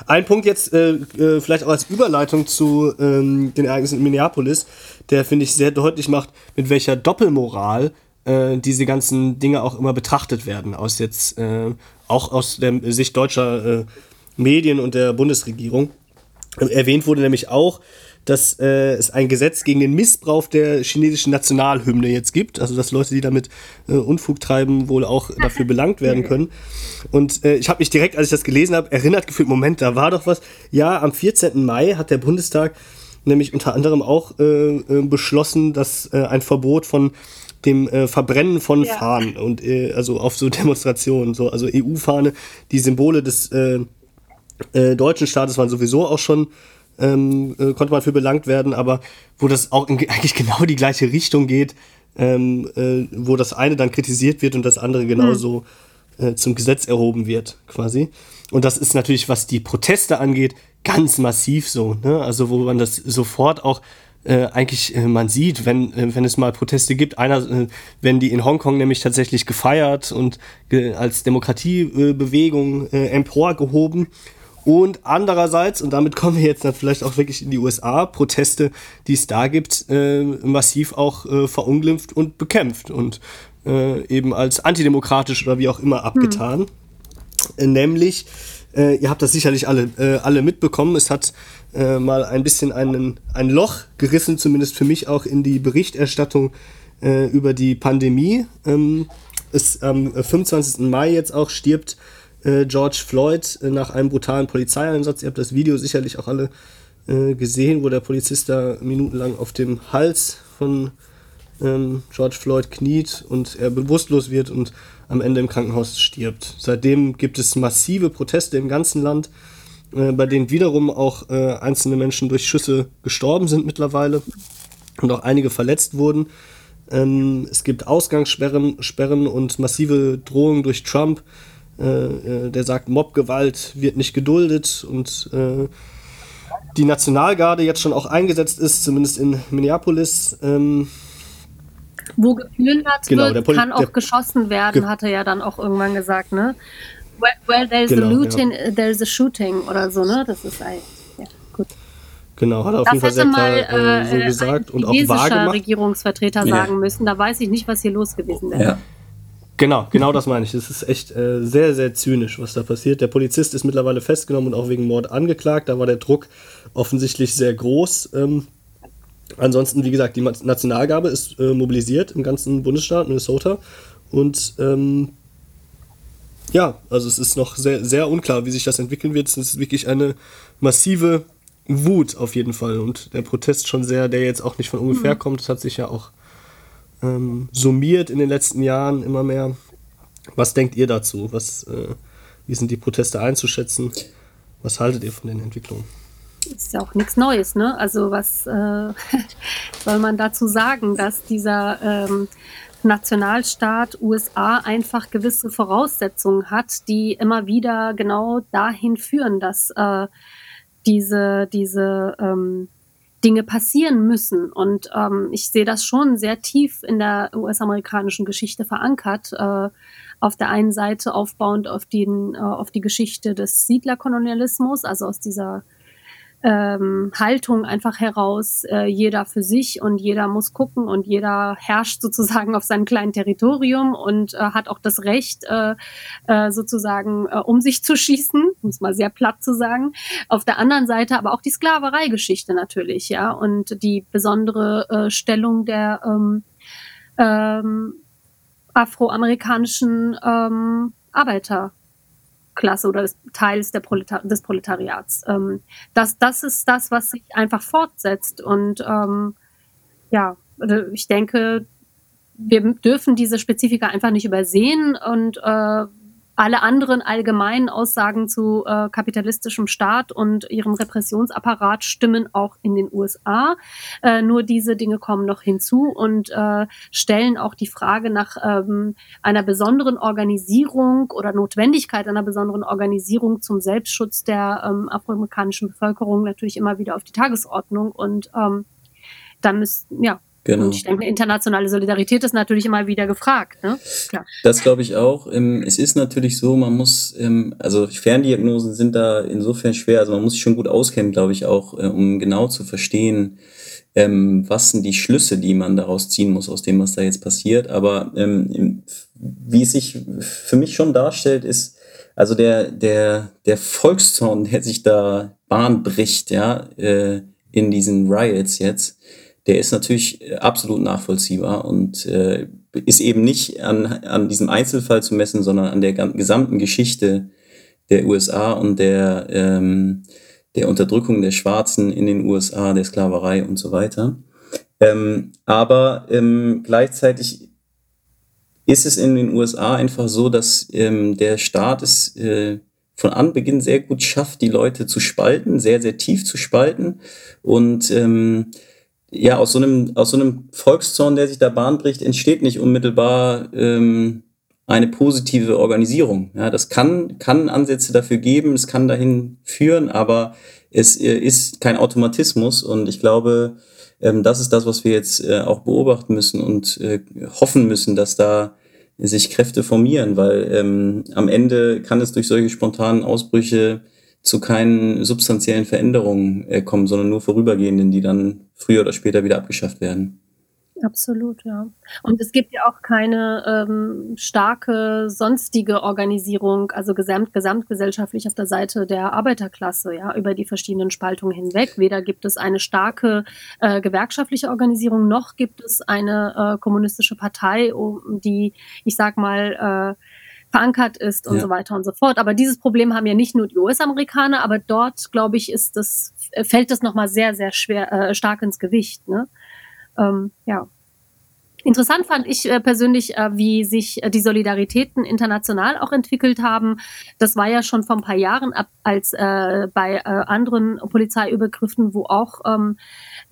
Ein Punkt jetzt, äh, äh, vielleicht auch als Überleitung zu ähm, den Ereignissen in Minneapolis, der, finde ich, sehr deutlich macht, mit welcher Doppelmoral äh, diese ganzen Dinge auch immer betrachtet werden, aus jetzt, äh, auch aus der Sicht deutscher äh, Medien und der Bundesregierung. Erwähnt wurde nämlich auch, dass äh, es ein Gesetz gegen den Missbrauch der chinesischen Nationalhymne jetzt gibt. Also dass Leute, die damit äh, Unfug treiben, wohl auch dafür belangt werden können. Und äh, ich habe mich direkt, als ich das gelesen habe, erinnert gefühlt, Moment, da war doch was. Ja, am 14. Mai hat der Bundestag nämlich unter anderem auch äh, äh, beschlossen, dass äh, ein Verbot von dem äh, Verbrennen von Ja. Fahnen und äh, also auf so Demonstrationen, so also EU-Fahne, die Symbole des äh, äh, deutschen Staates waren sowieso auch schon, ähm, äh, konnte man für belangt werden, aber wo das auch in ge- eigentlich genau die gleiche Richtung geht, ähm, äh, wo das eine dann kritisiert wird und das andere genauso äh, zum Gesetz erhoben wird, quasi. Und das ist natürlich, was die Proteste angeht, ganz massiv so. Ne? Also wo man das sofort auch äh, eigentlich äh, man sieht, wenn, äh, wenn es mal Proteste gibt, einer, äh, wenn die in Hongkong nämlich tatsächlich gefeiert und ge als Demokratiebewegung äh, emporgehoben. Und andererseits, und damit kommen wir jetzt dann vielleicht auch wirklich in die USA, Proteste, die es da gibt, äh, massiv auch äh, verunglimpft und bekämpft und äh, eben als antidemokratisch oder wie auch immer abgetan. Äh, nämlich, äh, ihr habt das sicherlich alle, äh, alle mitbekommen, es hat äh, mal ein bisschen einen, ein Loch gerissen, zumindest für mich auch in die Berichterstattung über die Pandemie. Ähm, es, am 25. Mai jetzt auch stirbt äh, George Floyd äh, nach einem brutalen Polizeieinsatz. Ihr habt das Video sicherlich auch alle äh, gesehen, wo der Polizist da minutenlang auf dem Hals von ähm, George Floyd kniet und er bewusstlos wird und am Ende im Krankenhaus stirbt. Seitdem gibt es massive Proteste im ganzen Land, bei denen wiederum auch einzelne Menschen durch Schüsse gestorben sind mittlerweile und auch einige verletzt wurden. Ähm, es gibt Ausgangssperren Sperren und massive Drohungen durch Trump. Äh, äh, der sagt, Mobgewalt wird nicht geduldet und äh, die Nationalgarde jetzt schon auch eingesetzt ist, zumindest in Minneapolis. Ähm, Wo geplündert Genau, wird, Poli- kann auch der- geschossen werden, Ge- hat er ja dann auch irgendwann gesagt, ne? Where, where there's Genau, a ja. looting, there's a shooting oder so, ne? Das ist ein, ja, gut. genau, hat er auf Das jeden Fall sehr mal klar äh, so äh, gesagt ein und auch chinesischer wahrgemacht. Regierungsvertreter Ja. sagen müssen. Da weiß ich nicht, was hier los gewesen wäre. Ja. Genau, genau das meine ich. Es ist echt äh, sehr, sehr zynisch, was da passiert. Der Polizist ist mittlerweile festgenommen und auch wegen Mord angeklagt. Da war der Druck offensichtlich sehr groß. Ähm, ansonsten, wie gesagt, die Nationalgabe ist äh, mobilisiert im ganzen Bundesstaat Minnesota. Und ähm, ja, also es ist noch sehr, sehr unklar, wie sich das entwickeln wird. Es ist wirklich eine massive Wut auf jeden Fall. Und der Protest schon sehr, der jetzt auch nicht von ungefähr kommt, das hat sich ja auch ähm, summiert in den letzten Jahren immer mehr. Was denkt ihr dazu? Was, äh, wie sind die Proteste einzuschätzen? Was haltet ihr von den Entwicklungen? ist ja auch nichts Neues, ne? Also was äh, soll man dazu sagen, dass dieser ähm, Nationalstaat USA einfach gewisse Voraussetzungen hat, die immer wieder genau dahin führen, dass äh, diese, diese ähm, Dinge passieren müssen. Und ähm, ich sehe das schon sehr tief in der US-amerikanischen Geschichte verankert. Äh, auf der einen Seite aufbauend auf, den, äh, auf die Geschichte des Siedlerkolonialismus, also aus dieser ähm, Haltung einfach heraus, äh, jeder für sich und jeder muss gucken und jeder herrscht sozusagen auf seinem kleinen Territorium und äh, hat auch das Recht, äh, äh, sozusagen äh, um sich zu schießen, um es mal sehr platt zu sagen. Auf der anderen Seite aber auch die Sklavereigeschichte natürlich, ja, und die besondere äh, Stellung der ähm, ähm, afroamerikanischen ähm, Arbeiter Klasse oder des Teils Proletar des Proletariats. Ähm, das, das ist das, was sich einfach fortsetzt. Und ähm, ja, also ich denke, wir dürfen diese Spezifika einfach nicht übersehen und äh, alle anderen allgemeinen Aussagen zu äh, kapitalistischem Staat und ihrem Repressionsapparat stimmen auch in den USA. Äh, nur diese Dinge kommen noch hinzu und äh, stellen auch die Frage nach ähm, einer besonderen Organisierung oder Notwendigkeit einer besonderen Organisierung zum Selbstschutz der ähm, afroamerikanischen Bevölkerung natürlich immer wieder auf die Tagesordnung. Und ähm, da müssen, ja, Genau. Und ich denke, internationale Solidarität ist natürlich immer wieder gefragt. Ne? Klar. Das glaube ich auch. Ähm, es ist natürlich so, man muss, ähm, also Ferndiagnosen sind da insofern schwer, also man muss sich schon gut auskennen, glaube ich auch, äh, um genau zu verstehen, ähm, was sind die Schlüsse, die man daraus ziehen muss, aus dem, was da jetzt passiert. Aber wie es sich für mich schon darstellt, ist, also der, der, der Volkszorn, der sich da Bahn bricht, ja, äh, in diesen Riots jetzt, der ist natürlich äh, absolut nachvollziehbar und äh, ist eben nicht an, an diesem Einzelfall zu messen, sondern an der gesamten Geschichte der USA und der, ähm, der Unterdrückung der Schwarzen in den USA, der Sklaverei und so weiter. Ähm, aber ähm, gleichzeitig ist es in den USA einfach so, dass ähm, der Staat es äh, von Anbeginn sehr gut schafft, die Leute zu spalten, sehr, sehr tief zu spalten und ähm, ja, aus so einem, aus so einem Volkszorn, der sich da Bahn bricht, entsteht nicht unmittelbar ähm, eine positive Organisierung. Ja, das kann, kann Ansätze dafür geben, es kann dahin führen, aber es äh, ist kein Automatismus und ich glaube, ähm, das ist das, was wir jetzt äh, auch beobachten müssen und äh, hoffen müssen, dass da sich Kräfte formieren, weil ähm, am Ende kann es durch solche spontanen Ausbrüche zu keinen substanziellen Veränderungen äh, kommen, sondern nur vorübergehenden, die dann früher oder später wieder abgeschafft werden. Absolut, ja. Und es gibt ja auch keine ähm, starke sonstige Organisierung, also gesamt, gesamtgesellschaftlich auf der Seite der Arbeiterklasse, ja, über die verschiedenen Spaltungen hinweg. Weder gibt es eine starke äh, gewerkschaftliche Organisierung, noch gibt es eine äh, kommunistische Partei, um die, ich sag mal, äh, verankert ist und ja. so weiter und so fort. Aber dieses Problem haben ja nicht nur die US-Amerikaner, aber dort, glaube ich, ist das, fällt das nochmal sehr, sehr schwer, äh, stark ins Gewicht. Ne? Ähm, ja. Interessant fand ich äh, persönlich, äh, wie sich äh, die Solidaritäten international auch entwickelt haben. Das war ja schon vor ein paar Jahren, ab, als äh, bei äh, anderen Polizeiübergriffen, wo auch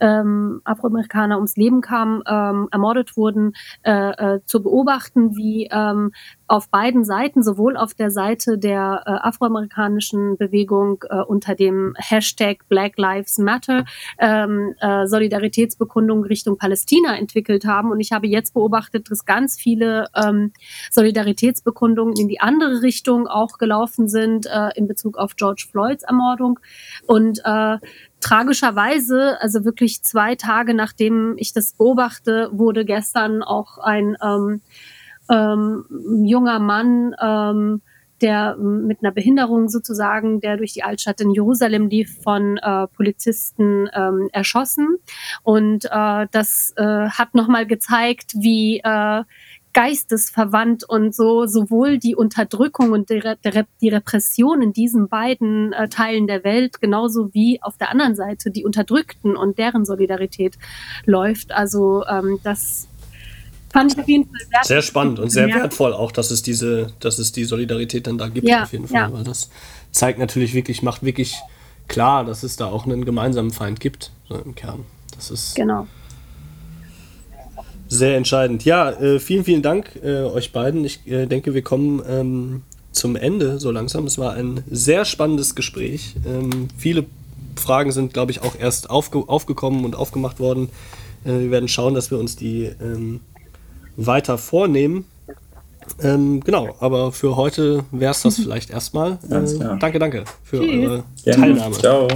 ähm, Afroamerikaner ums Leben kamen, ähm, ermordet wurden, äh, äh, zu beobachten, wie ähm, auf beiden Seiten, sowohl auf der Seite der äh, afroamerikanischen Bewegung äh, unter dem Hashtag Black Lives Matter ähm, äh, Solidaritätsbekundungen Richtung Palästina entwickelt haben. Und ich habe jetzt beobachtet, dass ganz viele ähm, Solidaritätsbekundungen in die andere Richtung auch gelaufen sind äh, in Bezug auf George Floyds Ermordung. Und äh, tragischerweise, also wirklich zwei Tage nachdem ich das beobachte, wurde gestern auch ein ähm, ähm, junger Mann, ähm, der mit einer Behinderung sozusagen, der durch die Altstadt in Jerusalem lief, von äh, Polizisten ähm, erschossen. Und äh, das äh, hat nochmal gezeigt, wie äh, geistesverwandt und so sowohl die Unterdrückung und die, die Repression in diesen beiden äh, Teilen der Welt genauso wie auf der anderen Seite die Unterdrückten und deren Solidarität läuft. Also ähm, das fand ich auf jeden Fall wertvoll. Sehr spannend und sehr wertvoll auch, dass es diese, dass es die Solidarität dann da gibt, ja, auf jeden Fall. Ja. Weil das zeigt natürlich wirklich, macht wirklich klar, dass es da auch einen gemeinsamen Feind gibt, so im Kern. Das ist Genau. Sehr entscheidend. Ja, äh, vielen, vielen Dank äh, euch beiden. Ich äh, denke, wir kommen ähm, zum Ende so langsam. Es war ein sehr spannendes Gespräch. Ähm, viele Fragen sind, glaube ich, auch erst aufge aufgekommen und aufgemacht worden. Äh, wir werden schauen, dass wir uns die ähm, weiter vornehmen. Ähm, genau, aber für heute wäre es das vielleicht erstmal. Äh, danke, danke für Tschüss. eure Gerne. Teilnahme. Ciao.